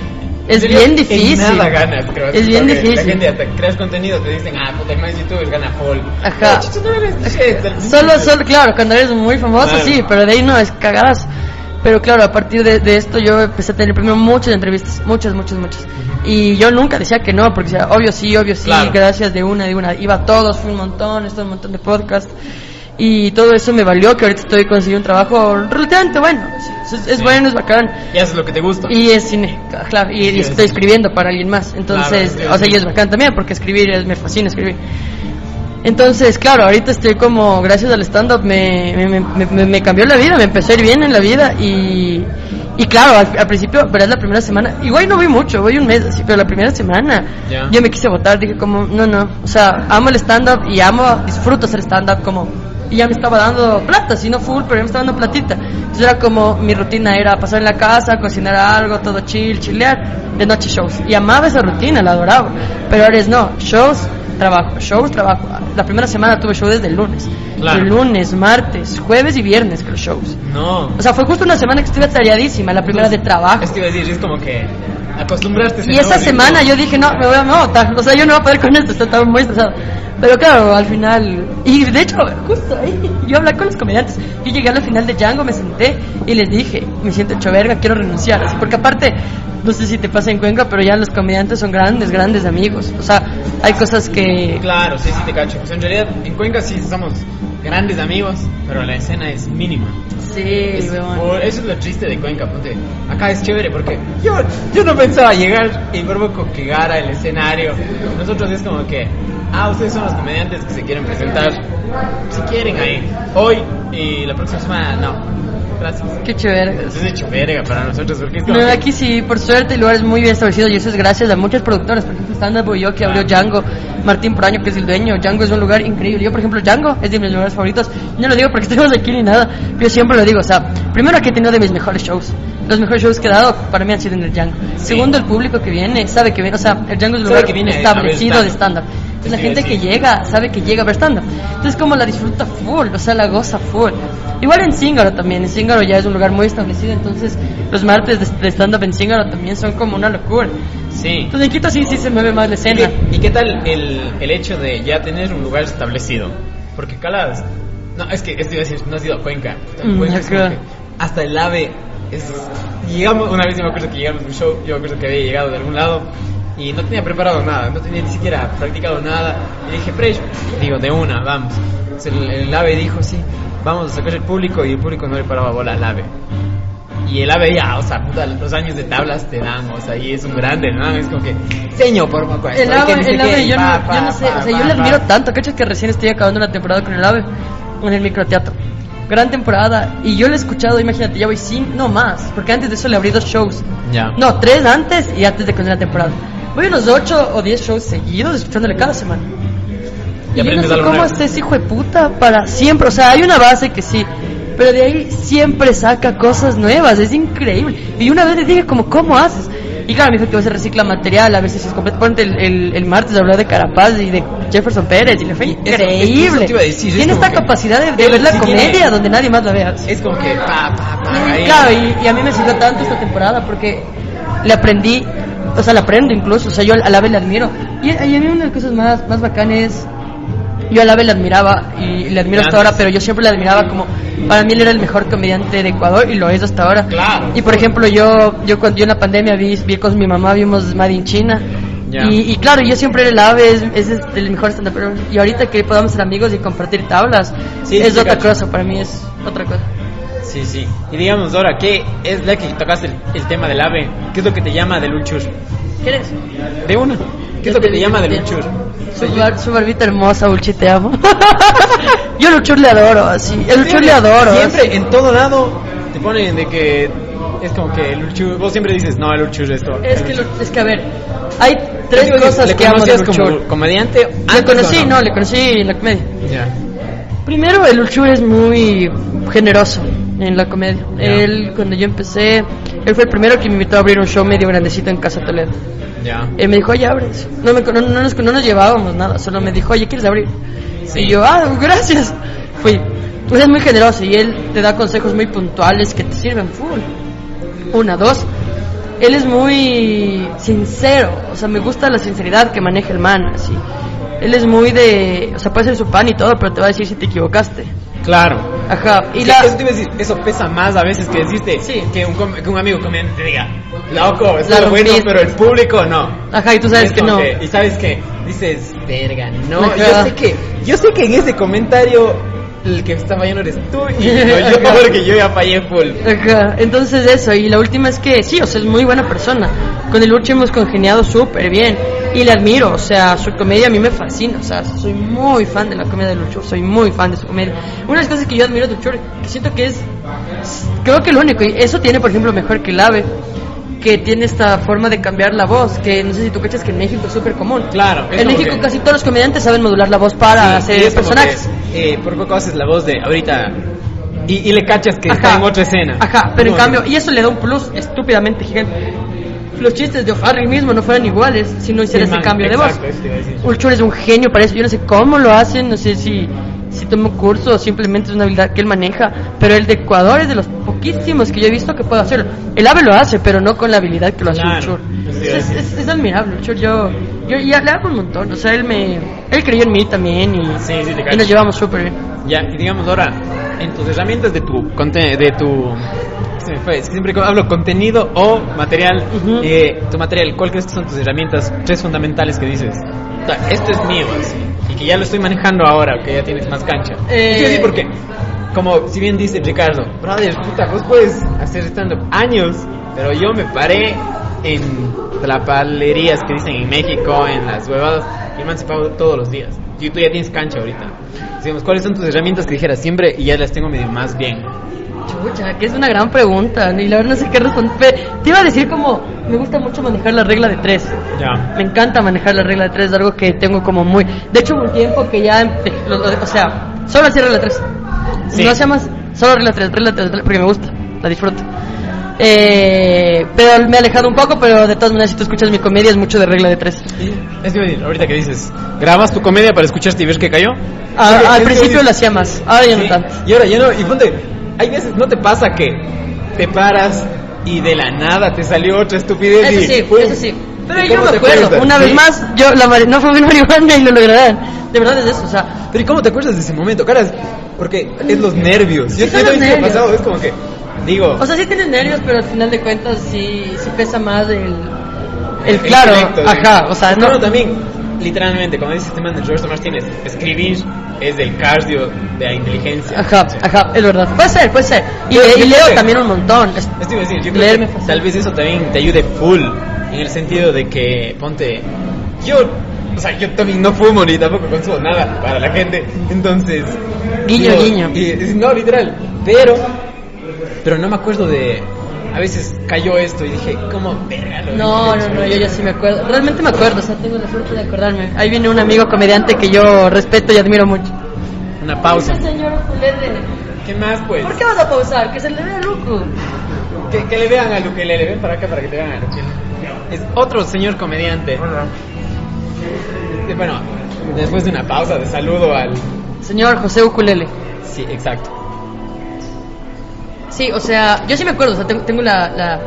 Es en serio, bien en difícil. nada ganas, creo. Es bien difícil. La gente hasta creas contenido, te dicen, ah, puta, más youtuber gana full. Ajá. No, no eres shit, Solo, solo, claro, cuando eres muy famoso, Claro. sí, pero de ahí no, es cagadas. Pero claro, a partir de, de esto yo empecé a tener primero muchas entrevistas, muchas, muchas, muchas. Y yo nunca decía que no, porque decía, obvio sí, obvio sí, Claro. gracias de una, de una. Iba a todos, fui un montón, estuve en un montón de podcasts. Y todo eso me valió que ahorita estoy consiguiendo un trabajo relativamente bueno. Es, es Sí. bueno, es bacán. Y haces lo que te gusta. Y es cine, claro, y, estoy escribiendo para alguien más. Entonces, Claro, o sea, y es bacán también, porque escribir es, me fascina escribir. Entonces, claro, ahorita estoy como, gracias al stand-up, me, me, me- me- me cambió la vida, me empezó a ir bien en la vida y, y claro, al, al principio, verás la primera semana, igual no voy mucho, voy un mes así, pero la primera semana yo me quise votar, dije como, no, no, o sea, amo el stand-up y amo, disfruto hacer stand-up como, y ya me estaba dando plata, si no full, pero ya me estaba dando platita. Entonces era como, mi rutina era pasar en la casa, cocinar algo, todo chill, chilear, de noche shows. Y amaba esa rutina, la adoraba. Pero ahora es no, shows, trabajo, shows, trabajo. La primera semana tuve show desde el lunes. Claro. El lunes, martes, jueves y viernes creo shows. No. O sea, fue justo una semana que estuve atareadísima, la primera de trabajo. Es que iba a decir, es como que acostumbraste. Y esa semana yo dije, no, me voy a botar. O sea, yo no voy a poder con esto estaba muy estresado. Pero claro, al final. Y de hecho, justo ahí, yo hablé con los comediantes. Yo llegué al final de Django, me senté y les dije, me siento hecho verga, quiero renunciar. Así, porque aparte, no sé si te pasa en Cuenca, pero ya los comediantes son grandes, grandes amigos. O sea, hay cosas que. Claro, sí, sí te cacho. O sea, en realidad, en Cuenca sí somos grandes amigos, pero la escena es mínima. Sí, Es- eso es lo triste de Cuenca, ponte. Acá es chévere porque yo, yo no pensaba llegar y verme con que gara el escenario. Nosotros es como que, ah, ustedes son los comediantes que se quieren presentar. Si quieren ahí, hoy y la próxima semana, no. Gracias. Qué chévere. Es hecho verga para nosotros porque es como No, que- aquí sí, por suerte, el lugar es muy bien establecido y eso es gracias a muchos productores. Por ejemplo, Stand Up que abrió Django, Martín Proaño, que es el dueño. Django es un lugar increíble. Yo, por ejemplo, Django es de mis lugares favoritos. No lo digo porque (laughs) estemos aquí ni nada, yo siempre lo digo. O sea, primero que he tenido de mis mejores shows. Los mejores shows que he dado para mí han sido en el Django. Sí. Segundo, el público que viene sabe que viene. O sea, el Django es un lugar que viene establecido de stand-up. La gente que llega, sabe que llega a ver stand-up. Entonces como la disfruta full, o sea, la goza full. Igual en Zingaro también, en Zingaro ya es un lugar muy establecido, entonces los martes de, stand-up en Zingaro también son como una locura. Sí. Entonces en Quito sí, sí se mueve más la ¿Y escena. qué, y qué tal el, el hecho de ya tener un lugar establecido? Porque Calas... No, es que esto iba a decir, no has ido a Cuenca. Mm, Cuenca que hasta el AVE es... Llegamos, una vez yo me acuerdo que llegamos a un show, yo me acuerdo que había llegado de algún lado y no tenía preparado nada, no tenía ni siquiera practicado nada. Y dije, Fresh, digo, de una, vamos. Entonces, el, el AVE dijo, sí, vamos a sacar el público y el público no le paraba bola al AVE. Y el ave ya, o sea, puta, los años de tablas te dan, o sea, y es un grande, ¿no? Es como que, señor, por favor, El ave, el ave, yo no sé, o sea, yo le admiro tanto, ¿cachas? Que recién estoy acabando la temporada con el ave en el microteatro. Gran temporada, y yo lo he escuchado, imagínate, ya voy sin, no más, porque antes de eso le abrí dos shows. Ya. No, tres antes y antes de que la temporada. Voy unos ocho o diez shows seguidos escuchándole cada semana. Y Y yo no sé cómo nuevo. está ese hijo de puta para siempre. O sea, hay una base que sí, pero de ahí siempre saca cosas nuevas. Es increíble. Y una vez le dije, como, ¿cómo haces? Y claro, me dijo que a veces recicla material, a veces es completo. Ponte el, el, el martes habló de Carapaz y de Jefferson Pérez y le fue increíble. a tiene esta capacidad de, de él ver la sí comedia tiene- donde nadie más la vea. Es como que, pa, pa, pa, Y, claro, y, y a mí me sirvió tanto esta temporada porque le aprendí, o sea, le aprendo incluso, o sea, yo al ave le admiro. Y, y a mí una de las cosas más, más bacanas yo al ave le admiraba y le admiro hasta ahora, pero yo siempre le admiraba como, para mí él era el mejor comediante de Ecuador y lo es hasta ahora. Claro. Y por ejemplo, yo, yo cuando yo en la pandemia vi, vi con mi mamá, vimos Made in China. Ya. Y, y claro, yo siempre era el ave, es, es el mejor stand pero Y ahorita que podamos ser amigos y compartir tablas, Sí, es otra cacho. cosa, para mí es otra cosa. Sí, sí. Y digamos, ahora, ¿qué es la que tocaste el, el tema del ave? ¿Qué es lo que te llama del Luchur? ¿Quieres? De una. ¿Qué es lo que te llama del Luchur? Su, bar- su barbita hermosa, Ulchi, te amo. (laughs) Yo a Luchur le adoro, así. El Luchur le adoro. Siempre, así. en todo lado, te ponen de que es como que el Luchur. Vos siempre dices, no, el Luchur es esto. Es que, Luchur". lo- es que, a ver, hay tres ¿Le cosas que amo de conocías como comediante? Le conocí, o no, le conocí en la comedia. Primero, el Ulchur es muy generoso en la comedia. Ya. Él, cuando yo empecé, él fue el primero que me invitó a abrir un show medio grandecito en Casa Toledo. Ya. Él me dijo, oye, abres. No, me, no, no nos, no nos llevábamos nada, solo me dijo, oye, ¿quieres abrir? Sí. Y yo, ah, gracias. Fui. Él es muy generoso y él te da consejos muy puntuales que te sirven full. Una, dos. Él es muy sincero, o sea, me gusta la sinceridad que maneja el man, así. Él es muy de, o sea, puede ser su pan y todo, pero te va a decir si te equivocaste. Claro. Ajá. Y la, eso te iba a decir, eso pesa más a veces que deciste Sí. que, un, que un amigo comediante te diga, loco, es La bueno, pero el público no. ajá, y tú sabes Es que no. y sabes que dices, verga, no. Ajá. Yo sé que, yo sé que en ese comentario el que está fallando eres tú y (laughs) no yo, porque yo ya fallé full. Ajá, entonces eso, y la última es que sí, o sea, es muy buena persona. Con el Lucho hemos congeniado súper bien y le admiro, o sea, su comedia a mí me fascina, o sea, soy muy fan de la comedia de Lucho, soy muy fan de su comedia. Una de las cosas que yo admiro de Lucho, que siento que es, creo que lo único, y eso tiene, por ejemplo, mejor que el ave, que tiene esta forma de cambiar la voz, que no sé si tú cachas que en México es súper común. Claro, En México que- casi todos los comediantes saben modular la voz para Sí, hacer personajes. que, eh, por poco haces la voz de ahorita y, y le cachas que está Ajá. en otra escena. Ajá, pero en cambio, y eso le da un plus estúpidamente gigante. Los chistes de O'Farrell mismo no fueran iguales si no hiciera Sí, ese man, cambio de voz. Ulchur es un genio para eso. Yo no sé cómo lo hacen, no sé si, si tomó curso o simplemente es una habilidad que él maneja. Pero el de Ecuador es de los poquísimos que yo he visto que puede hacerlo. El ave lo hace, pero no con la habilidad que lo hace Claro, iba a Es, es- es admirable, Ulchur. Yo, yo ya le hago un montón. O sea, él me él creyó en mí también y, Sí, sí, y nos llevamos súper bien. Ya, y digamos ahora, en tus herramientas de tu de tu se me fue, es que siempre hablo contenido o material, Ujú. eh, tu material, ¿cuál crees que son tus herramientas tres fundamentales que dices? O sea, esto es mío, así, y que ya lo estoy manejando ahora, que ya tienes más cancha. Eh, Sí, sí, porque como si bien dice Ricardo, brother, puta, vos puedes hacer stand años, pero yo me paré en trapalerías que dicen en México, en las huevadas, y me han separado todos los días. Y tú ya tienes cancha ahorita. Digamos, ¿cuáles son tus herramientas que dijeras siempre y ya las tengo medio más bien? Chucha, que es una gran pregunta, y la verdad no sé qué responder. Te iba a decir como, me gusta mucho manejar la regla de tres. Ya. Me encanta manejar la regla de tres, es algo que tengo como muy... De hecho, hubo un tiempo que ya... empe- lo- lo- o sea, solo hacía regla tres. Sí. No hacía más, solo regla tres, regla tres, porque me gusta, la disfruto. Eh, pero me he alejado un poco, pero de todas maneras, si tú escuchas mi comedia, es mucho de regla de tres. Es que ahorita que dices, grabas tu comedia para escucharte y ves que cayó. A- al principio lo hacía más, ahora ya no Sí, tanto. Y ahora ya no, y ponte, hay veces, ¿no te pasa que te paras y de la nada te salió otra estupidez? Eso y, sí, ¡pum! eso sí. Pero ¿Y yo me acuerdo, acuerdas? una vez Sí. más, yo la no fue mi marihuana y lo lograrán. De verdad es eso, o sea, Pero ¿y cómo te acuerdas de ese momento? Caras, porque es los nervios. Yo Sí, yo ha nervios. pasado, es como que, digo, o sea, sí tienes nervios, pero al final de cuentas sí, sí pesa más el, el el claro, intelecto, ajá, o sea, no, también, literalmente, como dice este man de Roberto Martínez, escribir es del cardio de la inteligencia. ajá, ajá, es verdad, puede ser, puede ser, y, le- leo que- también un montón, Es- Esto iba a decir, yo creo que tal vez eso también te ayude full, en el sentido de que, ponte, yo, o sea, yo también no fumo ni tampoco consumo nada para la gente, entonces... Guiño, guiño. y- no, literal, pero, pero no me acuerdo de... A veces cayó esto y dije, ¿cómo verga lo No, no, no, yo ya sí me acuerdo. Realmente me acuerdo, o sea, tengo la suerte de acordarme. Ahí viene un amigo comediante que yo respeto y admiro mucho. Una pausa. señor. ¿Qué más, pues? ¿Por qué vas a pausar? Que se le vea loco. Que, que le vean a Luquelele, ven para acá para que te vean a Luquelele. Es otro señor comediante. Eh, Bueno, después de una pausa de saludo al... Señor José Ukulele. Sí, exacto. Sí, o sea, yo sí me acuerdo, o sea, tengo, tengo la, la-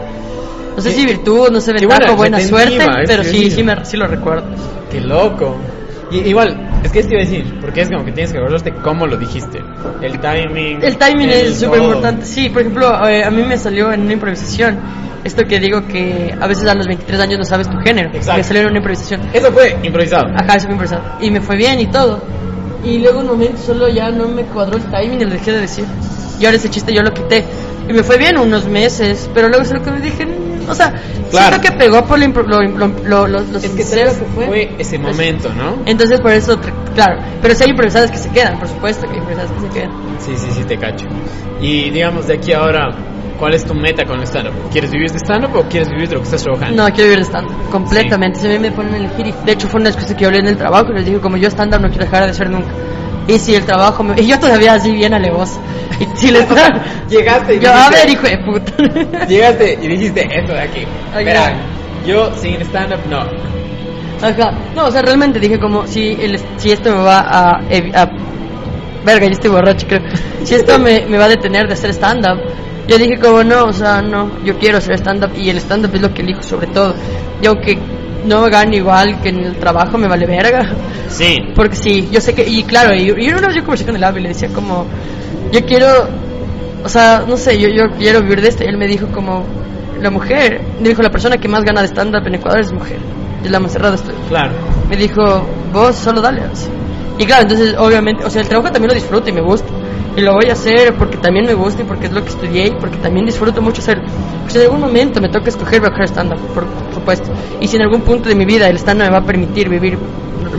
No sé si virtud, no sé ventaja buena buena suerte, es pero que sí, sí. sí, me, sí lo recuerdo. Qué loco. Y, igual, es que esto iba a decir, porque es como que tienes que acordarte cómo lo dijiste. El timing. El timing el es súper importante. Sí, por ejemplo, eh, a mí me salió en una improvisación esto que digo que a veces a los 23 años no sabes tu género. Exacto. Me salió en una improvisación. Eso fue improvisado. Ajá, eso fue improvisado. Y me fue bien y todo. Y luego un momento solo ya no me cuadró el timing y lo dejé de decir. Y ahora ese chiste yo lo quité. Y me fue bien unos meses, pero luego solo que me dije, mm, o sea, Claro. siento que pegó por lo, lo, lo, lo, lo- lo Es que sincero que fue. fue ese momento, ¿no? Entonces por eso, claro, pero sí hay improvisadas que se quedan, por supuesto que hay improvisadas que se quedan. Sí, sí, sí, te cacho. Y digamos, de aquí a ahora, ¿cuál es tu meta con el stand-up? ¿Quieres vivir de stand-up o quieres vivir de lo que estás trabajando? No, quiero vivir de stand completamente. Si a mí me ponen a elegir, y de hecho fue una excusa que yo hablé en el trabajo, y les dije como yo stand-up no quiero dejar de ser nunca. Y si el trabajo me... Y yo todavía así bien alevosa. Y si les (laughs) Llegaste y Yo, a ver, hijo de puta. (laughs) Llegaste y dijiste esto de aquí. Ay, Verán, yo sin stand-up no. Ajá. No, o sea, realmente dije como si, el, si esto me va a, a... Verga, yo estoy borracho, creo. Si esto me, me va a detener de hacer stand-up. Yo dije como no, o sea, no, yo quiero hacer stand-up y el stand-up es lo que elijo sobre todo. Y aunque no gane igual que en el trabajo, me vale verga. Sí. Porque sí, yo sé que, y claro, y, y una vez yo conversé con el Ave y le decía como, yo quiero, o sea, no sé, yo, yo quiero vivir de esto. Y él me dijo como, la mujer, me dijo, la persona que más gana de stand-up en Ecuador es mujer. Es la más cerrada estoy. Claro. Me dijo, vos solo dale. así. Y claro, entonces obviamente, o sea, el trabajo también lo disfruto y me gusta. Y lo voy a hacer porque también me gusta y porque es lo que estudié y porque también disfruto mucho hacerlo. Pues en algún momento me toca escoger, coger stand-up, por supuesto. Y si en algún punto de mi vida el stand-up me va a permitir vivir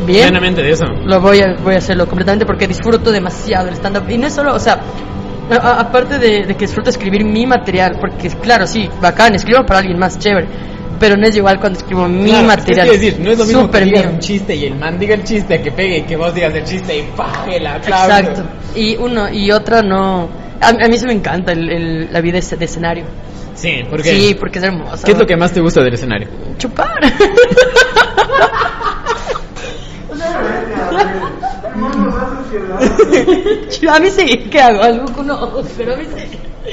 bien, Plenamente de eso. lo voy a, voy a hacerlo completamente porque disfruto demasiado el stand-up. Y no es solo, o sea, a- aparte de, de que disfruto escribir mi material, porque claro, sí, bacán, escribo para alguien más chévere, pero no es igual cuando escribo mi Claro, material. Es decir, no es lo mismo que digas un chiste y el man diga el chiste que pegue y que vos digas el chiste y ¡paje aplauso. Exacto. Y uno y otra no. A, a mí se me encanta el, el- la vida de escenario. Sí, porque. Sí, porque es hermosa. ¿Qué es lo que más te gusta del escenario? Chupar. (laughs) a mí sí, ¿qué hago? Algo que no, pero a mí sí.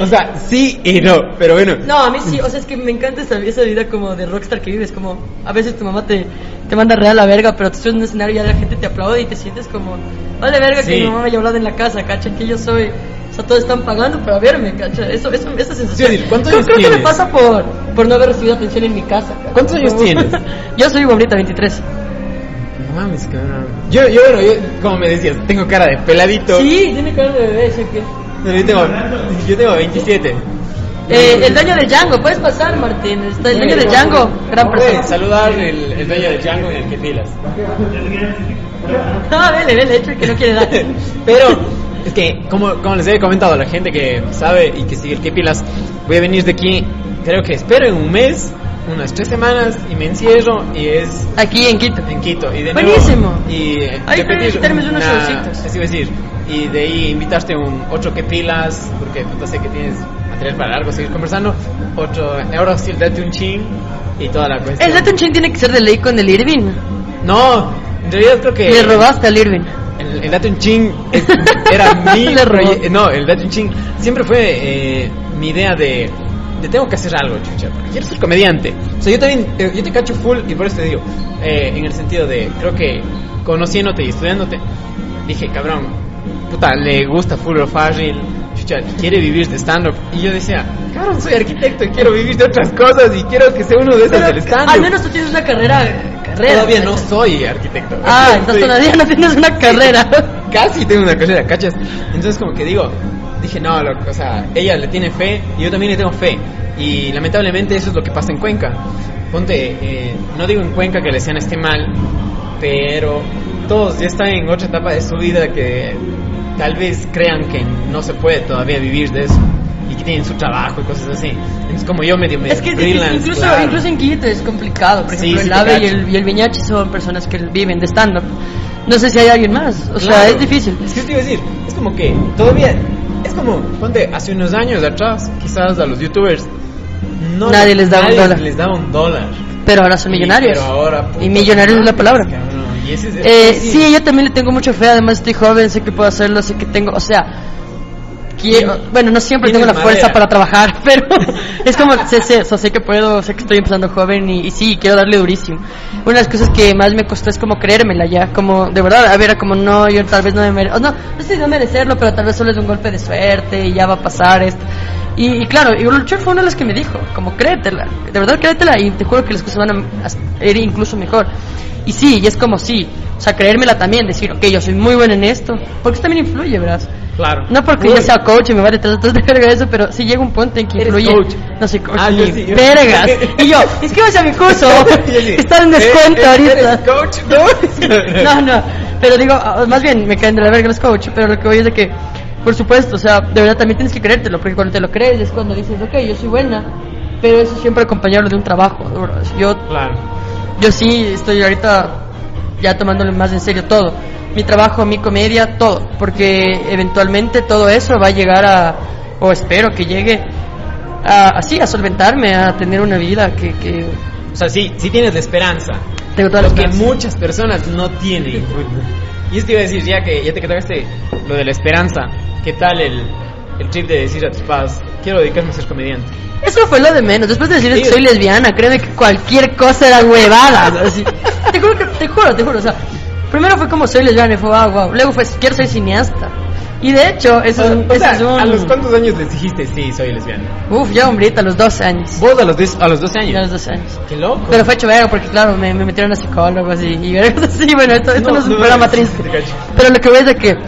O sea, sí y no, pero bueno. No, a mí sí, o sea, es que me encanta esa, esa vida como de rockstar que vives, como a veces tu mamá te, te manda real a la verga, pero tú estás en un escenario y ya la gente te aplaude y te sientes como, vale verga que mi mamá me haya hablado en la casa, cacha, que yo soy, o sea, todos están pagando para verme, cacha, eso, eso, esa sensación. Sí, ¿cuántos creo, años creo que me pasa por, por no haber recibido atención en mi casa. cacha. ¿Cuántos años tienes? (laughs) yo soy bonita, 23. No mames, cabrón. Yo, yo, bueno, yo, como me decías, tengo cara de peladito. Sí, tiene cara de bebé, sé que... Pero yo tengo, yo tengo 27. Eh, el dueño de Django, puedes pasar, Martín, el dueño de Django, gran persona. saludar el, el dueño de Django en el que pilas. No, vele, vele, hecho el que no quiere dar. (laughs) Pero es que, como, como les he comentado a la gente que sabe y que sigue el que pilas, voy a venir de aquí, creo que espero en un mes, unas tres semanas y me encierro y es Aquí en Quito. en Quito. Y de Buenísimo. Nuevo, y eh, Ahí repetir tenemos unos showcitos. Así decir. Y de ahí invitarte un otro que pilas, porque puta sé que tienes material para largo, seguir conversando. Otro, ahora sí, date un ching y toda la cuestión. El Date un Ching tiene que ser de ley con el Irving. No, en realidad creo que. Le robaste al Irving. El, el Date un ching era mi. (laughs) Proye- No, el Date un ching siempre fue eh, mi idea de. De tengo que hacer algo, chucha, porque quiero ser comediante. O sea, yo también, eh, yo te cacho full y por eso te digo, eh, en el sentido de, creo que conociéndote y estudiándote, dije, cabrón, puta, le gusta full o fácil, chucha, quiere vivir de stand-up. Y yo decía, cabrón, soy arquitecto y quiero vivir de otras cosas y quiero que sea uno de esos del stand-up. al menos tú tienes una carrera. Carrera Todavía no soy arquitecto. Ah, (laughs) entonces todavía no tienes una carrera. (laughs) Casi tengo una carrera, ¿cachas? Entonces como que digo, dije, no, o sea, ella le tiene fe y yo también le tengo fe. Y lamentablemente eso es lo que pasa en Cuenca. Ponte, eh, no digo en Cuenca que le sean esté mal, pero todos ya están en otra etapa de su vida que tal vez crean que no se puede todavía vivir de eso y que tienen su trabajo y cosas así. Entonces como yo medio, medio Es que es freelance, incluso, claro. incluso en Quito es complicado. Por Sí, ejemplo, sí el te AVE y el, y el Viñachi son personas que viven de stand-up. No sé si hay alguien más. O sea, Claro. es difícil. Es que te iba a decir, es como que todavía, es como, ponte, hace unos años atrás, quizás a los youtubers, no Nadie les daba un dólar. les daba un dólar. Pero ahora son Y- millonarios. pero ahora, puta y millonarios es la palabra. cabrón, y ese es- Eh, es- sí, yo también le tengo mucha fe. Además, estoy joven, sé que puedo hacerlo, sé que tengo. O sea, quiero. Bueno, no siempre tengo la fuerza madera. para trabajar, (laughs) pero es como. Sé, sé, sé que puedo, sé que estoy empezando joven y, y sí, quiero darle durísimo. Una de las cosas que más me costó es como creérmela ya. Como, de verdad, a ver, como, no, yo tal vez no me merezco. No, no sé si no merecerlo, pero tal vez solo es un golpe de suerte y ya va a pasar esto. Y, y claro, y Luchar fue una de las que me dijo, como créetela, de verdad créetela y te juro que las cosas van a ir incluso mejor. Y sí, y es como sí, o sea, creérmela también, decir, ok, yo soy muy bueno en esto, porque eso también influye, ¿verdad? Claro. No porque Uy. yo sea coach y me vaya detrás de verga eso, pero sí llega un punto en que Eres influye. coach. No soy coach, Ah, yo ni sí, yo- vergas. y yo, (laughs) inscríbase a mi curso, (laughs) está en descuento ¿Eres- ahorita. eres coach? (laughs) No. No, no, pero digo, ah, más bien me caen de la verga los coach, pero lo que voy es de que, por supuesto, o sea, de verdad también tienes que creértelo, porque cuando te lo crees es cuando dices, ok, yo soy buena, pero eso siempre acompañarlo de un trabajo. Yo, Claro. yo sí estoy ahorita ya tomándolo más en serio todo. Mi trabajo, mi comedia, todo, porque eventualmente todo eso va a llegar a, o espero que llegue a, así, a solventarme, a tener una vida que, que O sea, sí, sí tienes la esperanza. tengo toda la Lo que muchas personas no tienen. (laughs) Y esto iba a decir, ya que ya te tocaste lo de la esperanza, ¿qué tal el, el trip de decir a tus padres, quiero dedicarme a ser comediante? Eso fue lo de menos. Después de decirles Sí. que soy lesbiana, créeme que cualquier cosa era huevada. (laughs) así. Te juro, que, te juro, te juro. O sea, primero fue como soy lesbiana y fue wow, wow. Luego fue quiero ser cineasta. Y de hecho, eso. O eso sea, es un ¿A los cuántos años les dijiste sí, soy lesbiana? Uf, ya hombrita, a los 12 años. Vos a los, 10 a los 12 Ya a años. los 12 años. Qué loco. Pero fue hecho verga porque, claro, me, me metieron a psicólogos y, y (laughs) así. Bueno, esto, esto no, No, es un no, programa triste. Pero lo que voy es de que.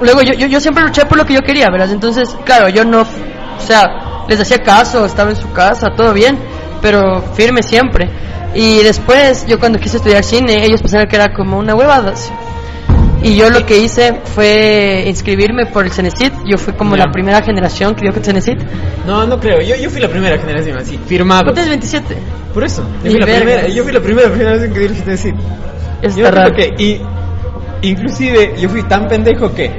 Luego yo, yo, yo siempre luché por lo que yo quería, ¿verdad? Entonces, claro, yo no. O sea, les hacía caso, estaba en su casa, todo bien, pero firme siempre. Y después, yo cuando quise estudiar cine, ellos pensaron que era como una huevada. así. Y yo lo que hice fue inscribirme por el Cenecit. Yo fui como Ya. la primera generación que que el Cenecit. No, no creo. Yo, yo fui la primera generación así, firmado. ¿Tú tienes 27? Por eso. Yo fui, la primera, yo fui la primera generación que decir. Eso Yo está acuerdo raro. que, y, inclusive, yo fui tan pendejo que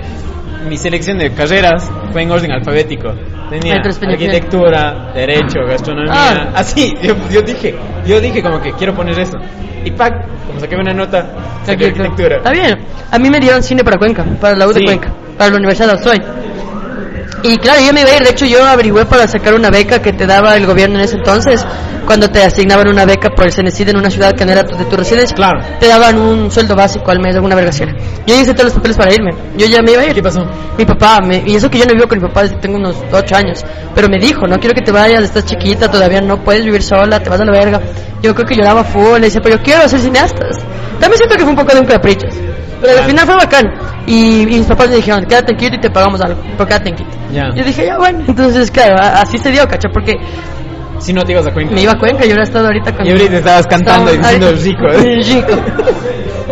mi selección de carreras fue en orden alfabético. Tenía arquitectura, derecho, gastronomía, Ah. así. Yo, yo dije, yo dije como que quiero poner eso. Y pac, como saqué una nota, saqué arquitectura. Está bien. A mí me dieron cine para Cuenca, para la U de Sí. Cuenca, para la Universidad de Azuay. Y claro, yo me iba a ir, de hecho yo averigüé para sacar una beca que te daba el gobierno en ese entonces, cuando te asignaban una beca por el CENESID en una ciudad que no era de tu residencia. Claro. Te daban un sueldo básico al mes, alguna verga así era. Yo hice todos los papeles para irme. Yo ya me iba a ir. ¿Qué pasó? Mi papá, me- y eso que yo no vivo con mi papá desde tengo unos 8 años, pero me dijo, no quiero que te vayas, estás chiquita, todavía no puedes vivir sola, te vas a la verga. Yo creo que lloraba full, le decía, pero yo quiero ser cineastas. También siento que fue un poco de un capricho, pero al final fue bacán. Y, y mis papás me dijeron, quédate en Quito y te pagamos algo, pero quédate en Quito. Ya. Yo dije, ya bueno, entonces claro, así se dio, cacho, porque Si no te ibas a Cuenca. me iba a Cuenca y hubiera estado ahorita con... Y ahorita estabas cantando y diciendo ahorita- rico, ¿eh? Rico.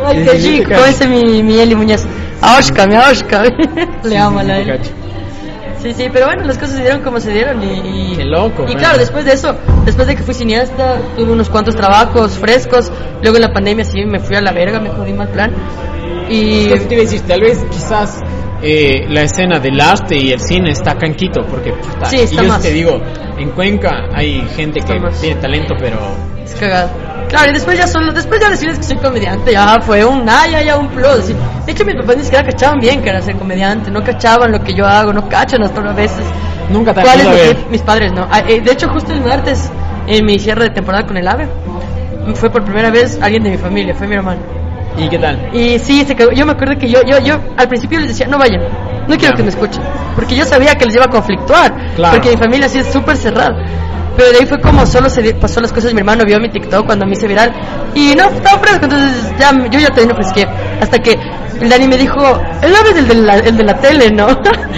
Ay, Sí, qué sí, sí, rico, cacho. ese mi, mi Eli Muñoz. Aoshka, mi Aoshka. (laughs) Le amo a la Sí, Eli. Sí, sí, pero bueno, las cosas se dieron como se dieron y... y- Qué loco, Y man. claro, después de eso, después de que fui cineasta, tuve unos cuantos trabajos frescos, luego en la pandemia sí me fui a la verga, me jodí mal plan. Y... Que te iba a decir, tal vez quizás eh, la escena del arte y el cine está acá en Quito, porque puta, Sí, está y yo más. te digo, en Cuenca hay gente Está que más. tiene talento, pero Es cagado. Claro, y después ya solo, después ya decirles que soy comediante, ya fue un, ah, ya, ya, un plus. De hecho, mis papás ni siquiera cachaban bien que era ser comediante, no cachaban lo que yo hago, no cachan hasta a veces. nunca te ¿Cuál es mi? Mis padres no. Ah, eh, de hecho, justo el martes, en mi cierre de temporada con el AVE, fue por primera vez alguien de mi familia, fue mi hermano. ¿Y qué tal? Y sí, se cagó. yo me acuerdo que yo, yo, yo al principio les decía, no vayan, no quiero que me escuchen, porque yo sabía que les iba a conflictuar, Claro. porque mi familia sí es súper cerrada. Pero de ahí fue como solo se pasó las cosas, mi hermano vio mi TikTok cuando me hice viral y no, estaba fresco, entonces ya, yo ya también ofrecí, hasta que el Dani me dijo, el ave es el de la, el de la tele, ¿no?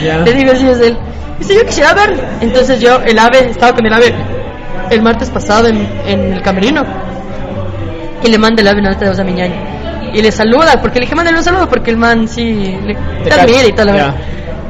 Ya. (laughs) Le digo, sí, es él. Dice, yo quisiera ver. Entonces yo, el ave, estaba con el ave el martes pasado en, en el camerino y le manda el ave una nota de voz a mi ñaño. Y le saluda, porque le dije, mándale un saludo, porque el man sí le, te admira y ya. verdad.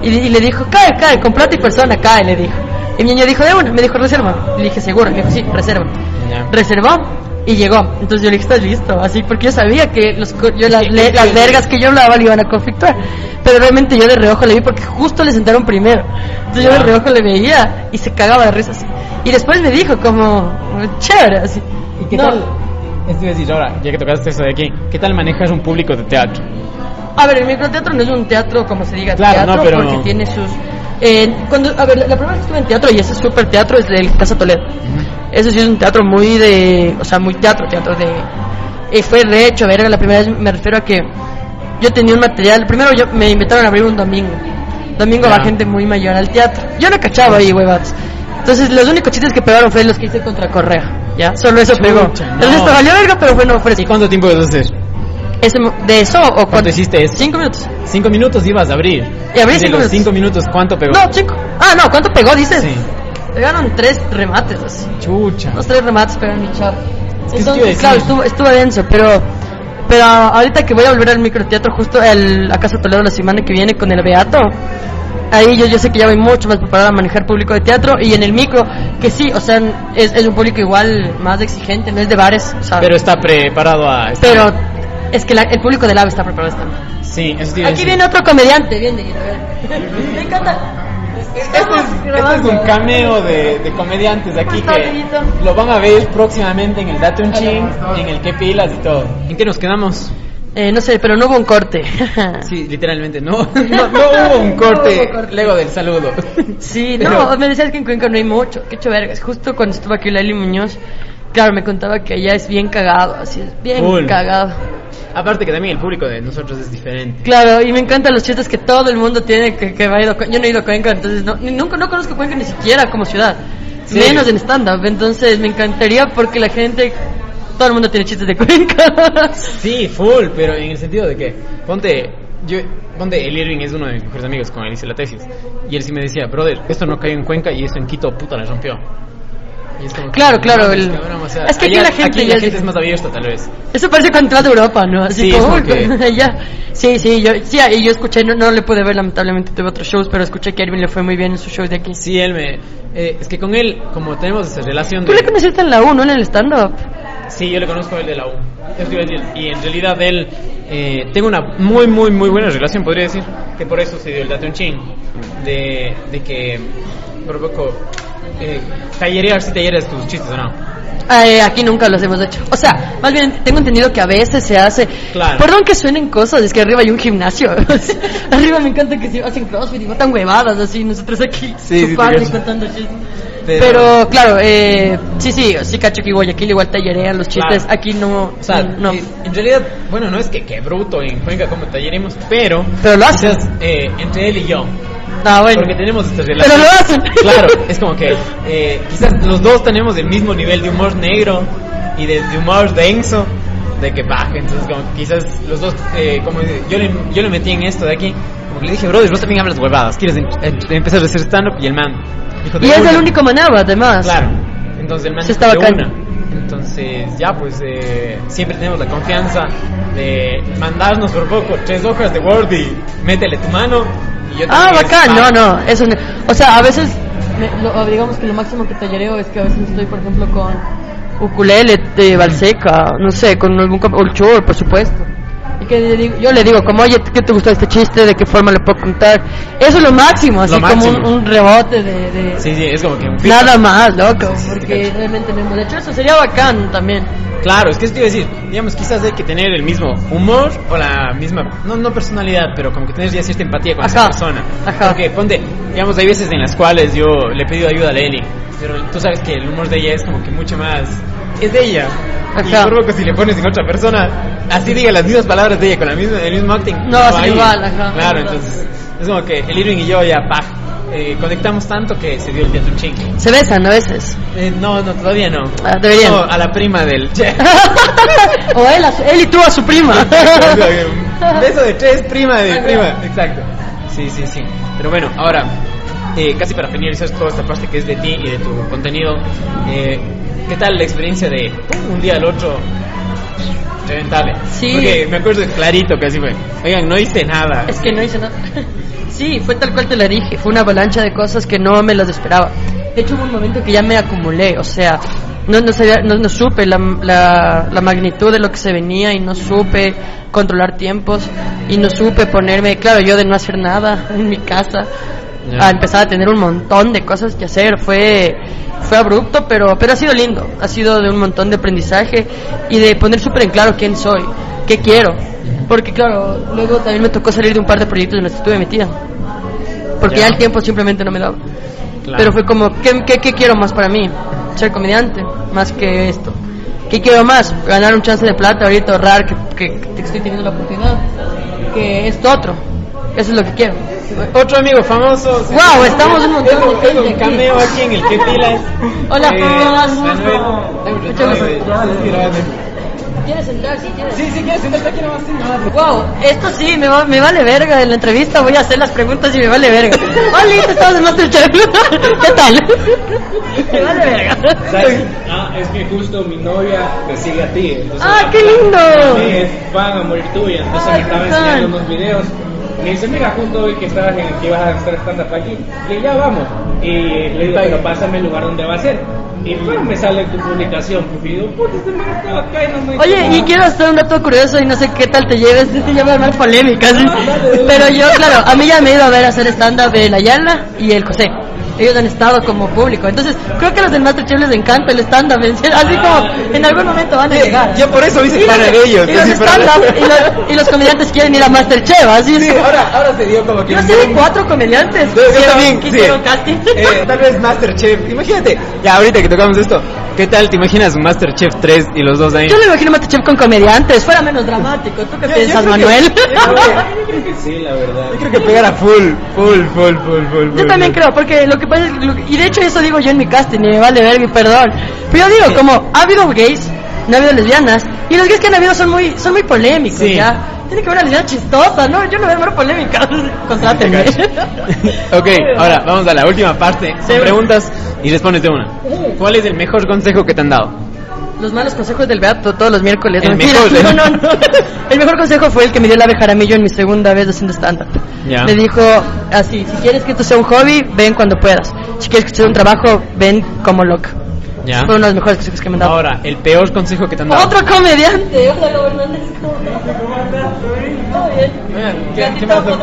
Y, y le dijo, cae, cae, con plata y persona, cae, le dijo. Y mi niño dijo, de una, me dijo, reserva. Le dije, seguro, me dijo, sí, reserva. Ya. Reservó y llegó. Entonces yo le dije, ¿estás listo? Así, porque yo sabía que los, yo, las, le- las vergas que yo hablaba le iban a conflictuar. Pero realmente yo de reojo le vi porque justo le sentaron primero. Entonces yo Ya. de reojo le veía y se cagaba de risas. Y después me dijo como, chévere, así. ¿Y qué No. tal? Esto iba a decir ahora, ya que tocaste eso de aquí, ¿qué tal manejas un público de teatro? A ver, el microteatro no es un teatro como se diga Claro, teatro, no, pero- porque tiene sus... eh, cuando, a ver, la, primera vez que estuve en teatro, y ese super teatro, es el Casa Toledo. Ese sí es un teatro muy de... O sea, muy teatro, teatro de... Y fue re hecho, verga, la primera vez me refiero a que yo tenía un material... Primero yo me invitaron a abrir un domingo. Domingo Ya. va gente muy mayor al teatro. Yo no cachaba ahí, huevados. Entonces los únicos chistes que pegaron fue los que hice contra Correa. ¿Ya? Solo eso Chucha, pegó. no. El resto valió verga, pero bueno, ¿Y fresco. cuánto tiempo a hacer? Ese mo- ¿De eso o cuánto? ¿Cuánto hiciste eso? Cinco minutos. Cinco minutos ibas a abrir. Y abrí cinco minutos. cinco minutos, ¿cuánto pegó? No, cinco. Ah, no, ¿cuánto pegó, dices? Sí. Pegaron tres remates, así. Chucha. Los tres remates pegaron mi chavo. Eso Entonces, claro, estuvo, estuvo denso, pero... Pero ahorita que voy a volver al microteatro justo el, a Casa Toledo la semana que viene con el Beato, ahí yo, yo sé que ya voy mucho más preparada a manejar público de teatro y en el micro, que sí, o sea, es, es un público igual más exigente, no es de bares, o sea, Pero está preparado a... pero es que la- el público del AVE está preparado también. Sí, eso Aquí decir. viene otro comediante, bien de a ver. (laughs) Me encanta. Este es, este es un cameo de, de comediantes de aquí ¿Cómo estás, que lo van a ver próximamente en el Date un Ching, en el Que Pilas y todo. ¿En qué nos quedamos? Eh, no sé, pero no hubo un corte. (laughs) Sí, literalmente, no, (laughs) no, no hubo un corte, No hubo corte. luego del saludo. Sí, Pero- no, me decías que en Cuenca no hay mucho. Qué vergas. Justo cuando estuvo aquí Lali Muñoz, claro, me contaba que allá es bien cagado, así es bien Full. cagado. Aparte que también el público de nosotros es diferente. Claro, y me encantan los chistes que todo el mundo tiene que, que ha ido. Yo no he ido a Cuenca, entonces no, ni- nunca no conozco Cuenca ni siquiera como ciudad, menos en stand-up. Entonces me encantaría porque la gente, todo el mundo tiene chistes de Cuenca. (laughs) Sí, full, pero en el sentido de que, ponte, yo, ponte, el Irving es uno de mis mejores amigos con él hice la tesis, y él sí me decía, brother, esto no cayó en Cuenca y esto en Quito, puta, la rompió. Y es como que, Claro, claro, mames, el- cabrón, o sea, es que aquí allá- la gente aquí la es gente es dif- más abierta, tal vez. Eso parece de Europa, ¿no? Así Sí, como, es que- (laughs) ya. Sí, sí, yo, sí, y yo escuché, no, no le pude ver, lamentablemente tuve otros shows, pero escuché que a Irving le fue muy bien en sus shows de aquí. Sí, él me, eh, es que con él, como tenemos esa relación Tú de... le conociste en la U, ¿no? En el stand-up. Sí, yo le conozco a él de la U. Y en realidad él, eh, tengo una muy, muy, muy buena relación, podría decir, que por eso se dio el dato un chin, de, de que, por poco, eh, tallerear si talleres tus chistes o no. Eh, aquí nunca los hemos hecho. O sea, más bien tengo entendido que a veces se hace. Claro. Perdón que suenen cosas, es que arriba hay un gimnasio. (laughs) arriba me encanta que se hacen crossfit y botan huevadas así, nosotros aquí Sí, sí, contando chistes. Pero- Pero, claro, eh, sí, sí, sí cacho que Guayaquil igual tallerean los chistes, Claro. aquí no. O sea, no. eh, en realidad, bueno, no es que, que bruto en Cuenca como talleremos, pero, Pero lo hacen. quizás, eh, entre él y yo, Ah, bueno. porque tenemos esta Pero relación. lo hacen. (laughs) Claro, es como que eh, quizás los dos tenemos el mismo nivel de humor negro y de, de humor denso, de que baja, entonces como quizás los dos, eh, como yo le, yo le metí en esto de aquí, como que le dije, brother, vos también hablas huevadas, ¿quieres em- em- empezar a hacer stand-up? Y el man Y es el único manaba, además. Claro, entonces el man de bacán. una. Entonces ya pues eh, siempre tenemos la confianza de mandarnos por poco tres hojas de Word y métele tu mano. Y yo Ah, bacán, no, no, eso no- O sea, a veces, me- lo- digamos que lo máximo que tallereo es que a veces estoy, por ejemplo, con ukulele de Balseca, no sé, con algún... O por supuesto. Y que le digo- yo le digo, como, oye, ¿qué te gustó este chiste? ¿De qué forma le puedo contar? Eso es lo máximo, así Lo como un, máximo. un rebote de... de- Sí, sí, es como que un Nada más, loco, Sí, sí, te porque realmente no hemos hecho eso. Sería bacán también. Claro, es que eso te iba a decir, digamos, quizás hay que tener el mismo humor o la misma, no, no personalidad, pero como que tener ya cierta empatía con esa Ajá, persona. ajá. Porque, ponte, digamos, hay veces en las cuales yo le he pedido ayuda a Leli, pero tú sabes que el humor de ella es como que mucho más, es de ella. Y Ajá. por poco si le pones en otra persona, así diga las mismas palabras de ella, con la misma, el mismo acting. No va a ser igual, ajá. Claro, entonces, es como que el Irving y yo ya, pa, eh, conectamos tanto que se dio el teatro ching. Se besan a veces. Eh, no, no, todavía no. Ah, deberían. No, a la prima del... (laughs) o él, a su- él y tú a su prima. Un (laughs) beso de tres, prima de prima. Exacto. Sí, sí, sí. Pero bueno, ahora, eh, casi para finalizar toda esta parte que es de ti y de tu contenido, eh, ¿qué tal la experiencia de pum, un día al otro reventarle? Sí. Porque me acuerdo clarito que así fue. Oigan, no hice nada. Es que no hice nada. (laughs) Sí, fue tal cual te lo dije. Fue una avalancha de cosas que no me las esperaba. De hecho, hubo un momento que ya me acumulé. O sea, no, no, sabía, no, no supe la, la, la magnitud de lo que se venía y no supe controlar tiempos y no supe ponerme, claro, yo de no hacer nada en mi casa A empezar a tener un montón de cosas que hacer. Fue, fue abrupto, pero, pero ha sido lindo. Ha sido de un montón de aprendizaje y de poner súper en claro quién soy, qué quiero. Porque claro, luego también me tocó salir de un par de proyectos en los que estuve metida. Porque Ya. ya el tiempo simplemente no me daba. Claro. Pero fue como, ¿qué, qué, qué quiero más para mí? Ser comediante, más que esto. ¿Qué quiero más? Ganar un chance de plata, ahorita ahorrar, que, que, que estoy teniendo la oportunidad. Que esto otro. Eso es lo que quiero. Otro amigo famoso. Wow, estamos un montón de gente un aquí. cameo aquí en el que pilas. (laughs) Hola, Eh, gusto. Manuel. ¿Quieres entrar? Sí, quieres. Sí, sí, quieres sentarte aquí nomás. Wow, esto sí, me, va- me vale verga. En la entrevista voy a hacer las preguntas y me vale verga. (laughs) Hola, estamos en Masterchef. (laughs) ¿Qué tal? me vale verga. ¿Sabes? Ah, es que justo mi novia te sigue a ti. Entonces, Ah, qué lindo. Sí, es fan a morir tuya. Entonces Ay, me estaba enseñando unos videos. Me dice, mira, justo hoy que estabas en que ibas a estar stand-up aquí. Le dije, ya vamos. Y le digo, pero pásame el lugar donde va a ser. Y pues me sale tu publicación. Y digo, puta, este man estaba acá y no me Oye, y nada". quiero hacer un dato curioso y no sé qué tal te lleves, te lleva a armar polémicas. (laughs) Pero yo, claro, a mí ya me he ido a ver hacer stand-up el Ayala y el José. Ellos han estado como público. Entonces, creo que a los del Masterchef les encanta el stand-up. Así como en algún momento van a llegar. Yo por eso hice Y los- para de ellos. Y los y los, y los comediantes quieren ir a Masterchef. Así es. Sí, ahora, ahora se dio como que. Yo sé de cuatro comediantes Yo, yo que también, que sí. hicieron casting. Eh, tal vez Masterchef. Imagínate, ya ahorita que tocamos esto, ¿qué tal te imaginas un Masterchef 3 y los dos ahí? Yo me imagino Masterchef con comediantes, fuera menos dramático. ¿Tú qué Yo- piensas, Manuel? yo creo que- Yo creo que sí, la verdad. Yo creo que pegara full, full, full, full, full. Yo full, también full. creo, porque lo que pasa es que, lo- y de hecho eso digo yo en mi casting, y me vale ver, y perdón. Pero yo digo, como ha habido gays, no ha habido lesbianas, y los gays que han habido son muy, son muy polémicos, Sí. ¿ya? Tiene que haber una lesbiana chistosa, ¿no? Yo no veo ver polémicas, (laughs) contrátenme. (laughs) ok, ahora vamos a la última parte. Son Sí. preguntas y respondes de una. ¿Cuál es el mejor consejo que te han dado? Los malos consejos del Beato todos los miércoles. El mejor, no, no, no. El mejor consejo fue el que me dio el ave Jaramillo en mi segunda vez haciendo stand-up. Ya. Me dijo así, si quieres que esto sea un hobby, ven cuando puedas. Si quieres que esto sea un trabajo, ven como loca. Ya. Fue uno de los mejores consejos que me han dado. Ahora, el peor consejo que te han dado. Otro comediante.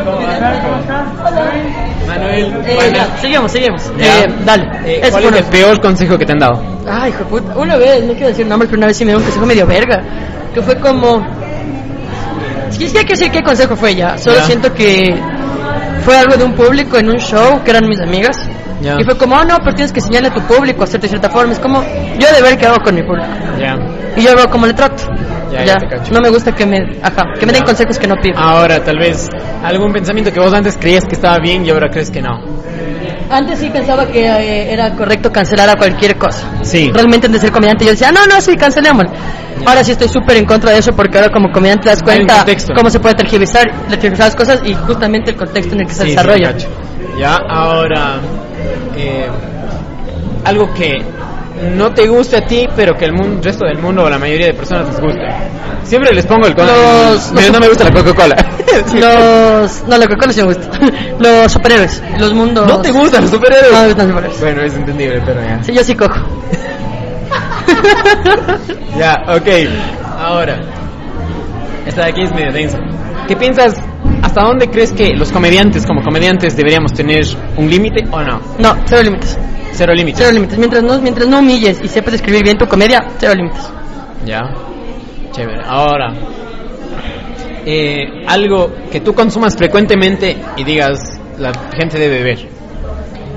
Hola. Manuel, Eh, Juana. ya, seguimos, seguimos. Eh, dale. Eh, ¿Cuál fue es el peor consejo que te han dado? Ay, hijo de puta. Una vez, no quiero decir nombres, pero una vez sí me dio un consejo medio verga. Que fue como. Sí, es que hay que decir qué consejo fue ya. Solo Ya. siento que fue algo de un público en un show que eran mis amigas. Ya. Y fue como, oh no, pero tienes que enseñarle a tu público a hacerte de cierta forma. Es como, yo de ver qué hago con mi público. Ya. Y yo veo cómo le trato. Ya, ya. No me gusta que me, ajá, que me den consejos que no pido. Ahora, tal vez algún pensamiento que vos antes creías que estaba bien y ahora crees que no. Antes sí pensaba que eh, era correcto cancelar a cualquier cosa. Sí. Realmente antes de ser comediante yo decía, no, no, sí, cancelémoslo. Ahora sí estoy súper en contra de eso porque ahora como comediante te das cuenta cómo se puede tergiversar, tergiversar las cosas y justamente el contexto en el que se Sí, sí, desarrolla. cacho. ya, ahora, eh, algo que no te guste a ti, pero que el mundo, resto del mundo o la mayoría de personas les guste. Siempre les pongo el con- Los- Me- no me gusta la Coca-Cola. los... No, lo que cola sí me gusta. los superhéroes, los mundos... ¿No te gustan los superhéroes? No me gustan los superhéroes. Bueno, es entendible, pero ya. Sí, yo sí cojo. Ya, ok. Ahora, Esta de aquí es medio densa. ¿Qué piensas? ¿Hasta dónde crees que los comediantes, como comediantes, deberíamos tener un límite o no? No, cero límites. Cero límites. Cero límites. Mientras no, mientras no humilles y sepas escribir bien tu comedia, cero límites. Ya. Chévere. Ahora, eh, algo que tú consumas frecuentemente y digas la gente debe ver.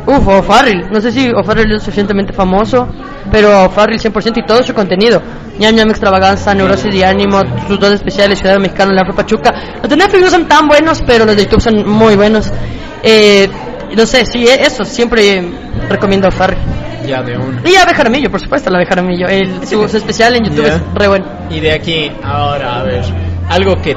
Uf, O'Farrill. No sé si O'Farrill es suficientemente famoso, pero O'Farrill 100% y todo su contenido. Ñam Ñam Extravaganza, Neurosis de Ánimo, sus dos especiales, Ciudad Mexicana, La Afro Pachuca. Los de Netflix no son tan buenos, pero los de YouTube son muy buenos. Eh, no sé, sí, eh, eso, siempre recomiendo O'Farrill. Ya, de uno. Y Ave Jaramillo, por supuesto, la Ave Jaramillo. El, su, su especial en YouTube es re bueno. Y de aquí, ahora, a ver, algo que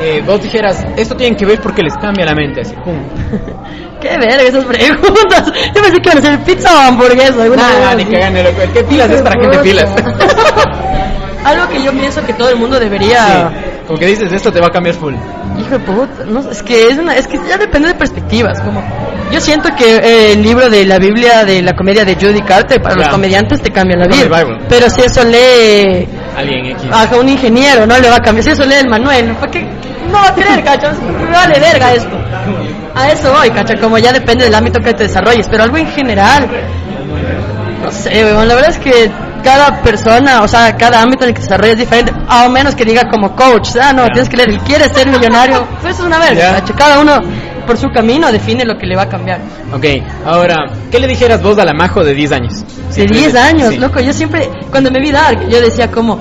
eh, vos dijeras, esto tienen que ver porque les cambia la mente, así, pum. (laughs) Qué verga esas preguntas. Yo pensé que iban a ser pizza o hamburguesa. alguna Nah, ni así. cagando, loco. ¿Qué pilas es para gente pilas? (laughs) Algo que yo pienso que todo el mundo debería. Sí, como que dices, esto te va a cambiar full. Hijo de puta, no, es que es una, es que ya depende de perspectivas, como yo siento que eh, el libro de la Biblia de la comedia de Judy Carter para los comediantes te cambia la el vida. Pero si eso lee Alguien X. a un ingeniero, no le va a cambiar. Si eso lee el Manuel, ¿para qué? No va a querer, cacho, me vale verga esto. A eso voy, cacho, como ya depende del ámbito que te desarrolles, pero algo en general, no sé, weón, la verdad es que cada persona, o sea, cada ámbito en el que te desarrollas es diferente, a menos que diga como coach, ah, no, Ya. tienes que leer, y quieres ser millonario, (laughs) pues eso es una verga, cacho, cada uno por su camino define lo que le va a cambiar. Ok, ahora, ¿qué le dijeras vos a la Majo de 10 años? De 10 años, Sí. loco, yo siempre, cuando me vi Dark, yo decía como,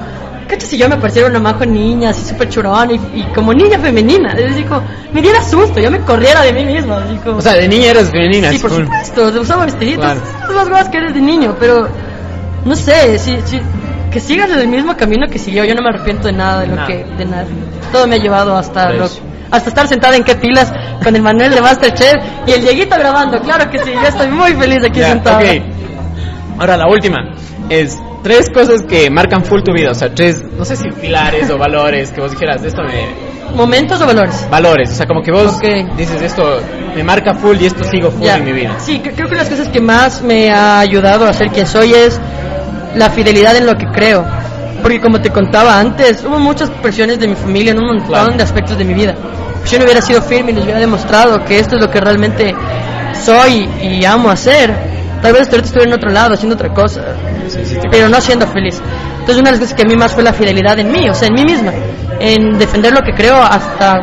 cacho, si yo me pareciera una majo niña, así súper churón, y, y como niña femenina, es decir, como, me diera susto, yo me corriera de mí mismo, así como, O sea, de niña eras femenina. sí, por full. supuesto, usaba vestiditos, Claro. las cosas que eres de niño, pero, no sé, si, si, que sigas el mismo camino que siguió, yo no me arrepiento de nada, de lo Nada. que, de nada, todo me ha llevado hasta lo, hasta estar sentada en qué pilas con el Manuel de Masterchef y el Dieguito grabando, claro que sí, yo estoy muy feliz aquí Ya, sentada. ok. Ahora, la última es tres cosas que marcan full tu vida. O sea, tres, no sé si pilares o valores que vos dijeras, esto me. ¿Momentos o valores? Valores, o sea, como que vos Ok. dices, esto me marca full y esto sigo full Ya. en mi vida. Sí, cre- creo que las cosas que más me ha ayudado a ser quien soy es la fidelidad en lo que creo. Porque como te contaba antes, hubo muchas presiones de mi familia en un montón Claro. de aspectos de mi vida. Si yo no hubiera sido firme y les hubiera demostrado que esto es lo que realmente soy y amo hacer, tal vez ahorita estuviera en otro lado haciendo otra cosa, Sí, sí, te- pero no siendo feliz. Entonces una de las cosas que a mí más fue la fidelidad en mí, o sea, en mí misma, en defender lo que creo hasta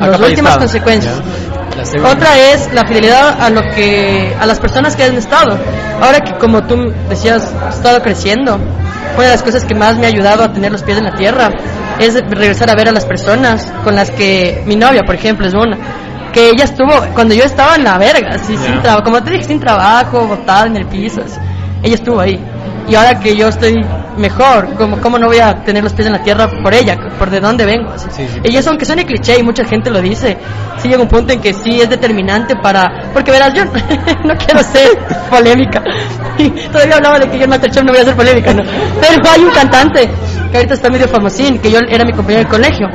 las últimas consecuencias. Otra es la fidelidad a lo que a las personas que han estado. Ahora que como tú decías, he estado creciendo. Una de las cosas que más me ha ayudado a tener los pies en la tierra es regresar a ver a las personas con las que mi novia, por ejemplo, es una que ella estuvo cuando yo estaba en la verga, así, Ya. sin trabajo, como te dije, sin trabajo, botada en el piso. así. Ella estuvo ahí. Y ahora que yo estoy mejor, ¿cómo, ¿cómo no voy a tener los pies en la tierra por ella? ¿Por de dónde vengo? así. Sí, sí. Y eso, aunque suene cliché y mucha gente lo dice, sí llega un punto en que sí es determinante para... Porque verás, yo (laughs) no quiero ser polémica. (laughs) Todavía hablaba de que yo en Masterchef no voy a ser polémica, ¿no? Pero hay un cantante que ahorita está medio famosín, que yo era mi compañero del colegio.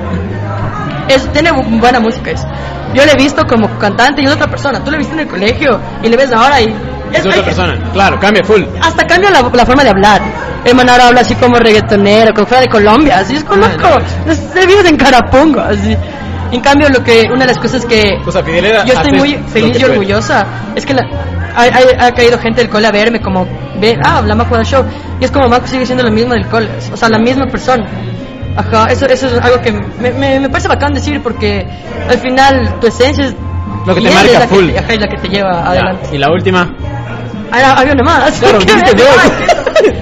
Es, tiene bu- buena música eso. Yo le he visto como cantante y es otra persona. Tú le viste en el colegio y le ves ahora y... Es otra persona, claro, cambia full. hasta cambia la, la forma de hablar. El man ahora habla así como reggaetonero, como fuera de Colombia, así es conozco, se vive en Carapungo, así. En cambio, lo que, una de las cosas que O sea, fidelidad. yo estoy muy feliz y orgullosa, es que la, ha, ha- ha caído gente del cole a verme como, ve, ah, la Majo da show, y es como Majo sigue siendo lo mismo del cole, o sea, la misma persona. Ajá, eso, eso es algo que me, me, me parece bacán decir porque al final tu esencia es Lo que te marca full. Que, ajá, es la que te lleva Ya, adelante. Y la última. Ah, había una más. Claro, (laughs) ¿Qué dijiste dos.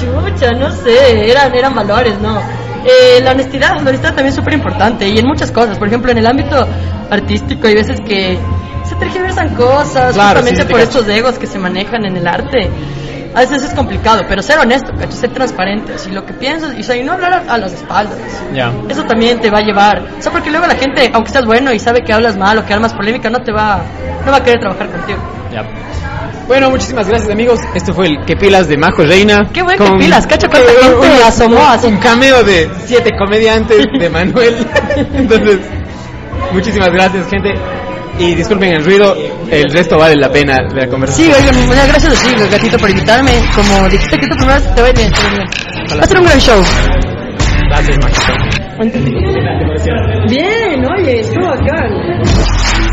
(laughs) Chucha, no sé, eran, eran valores, ¿no? Eh, la honestidad, la honestidad también es súper importante y en muchas cosas. Por ejemplo, en el ámbito artístico hay veces que se tergiversan cosas Claro, justamente sí, por estos egos que se manejan en el arte. A veces es complicado, pero ser honesto, ¿cacho? ser transparente, y lo que piensas, y, o sea, y no hablar a, a las espaldas. Ya. Eso también te va a llevar. O sea, porque luego la gente, aunque seas bueno y sabe que hablas mal o que armas polémica, no te va, no va a querer trabajar contigo. Ya. Bueno, muchísimas gracias amigos. Esto fue el Que Pilas de Majo Reina. Qué buen Que Pilas, cacha cuánta (laughs) gente asomó así. Un cameo de siete comediantes de Manuel. (laughs) Entonces, muchísimas gracias gente. Y disculpen el ruido, el resto vale la pena de la conversación. Sí, oigan, muchas gracias a ti, gatito, por invitarme. Como dijiste que tú primero te ir bien, te va a ir bien. Va a ser un gran show. Gracias, Majo. Bien, oye, estuvo bacán.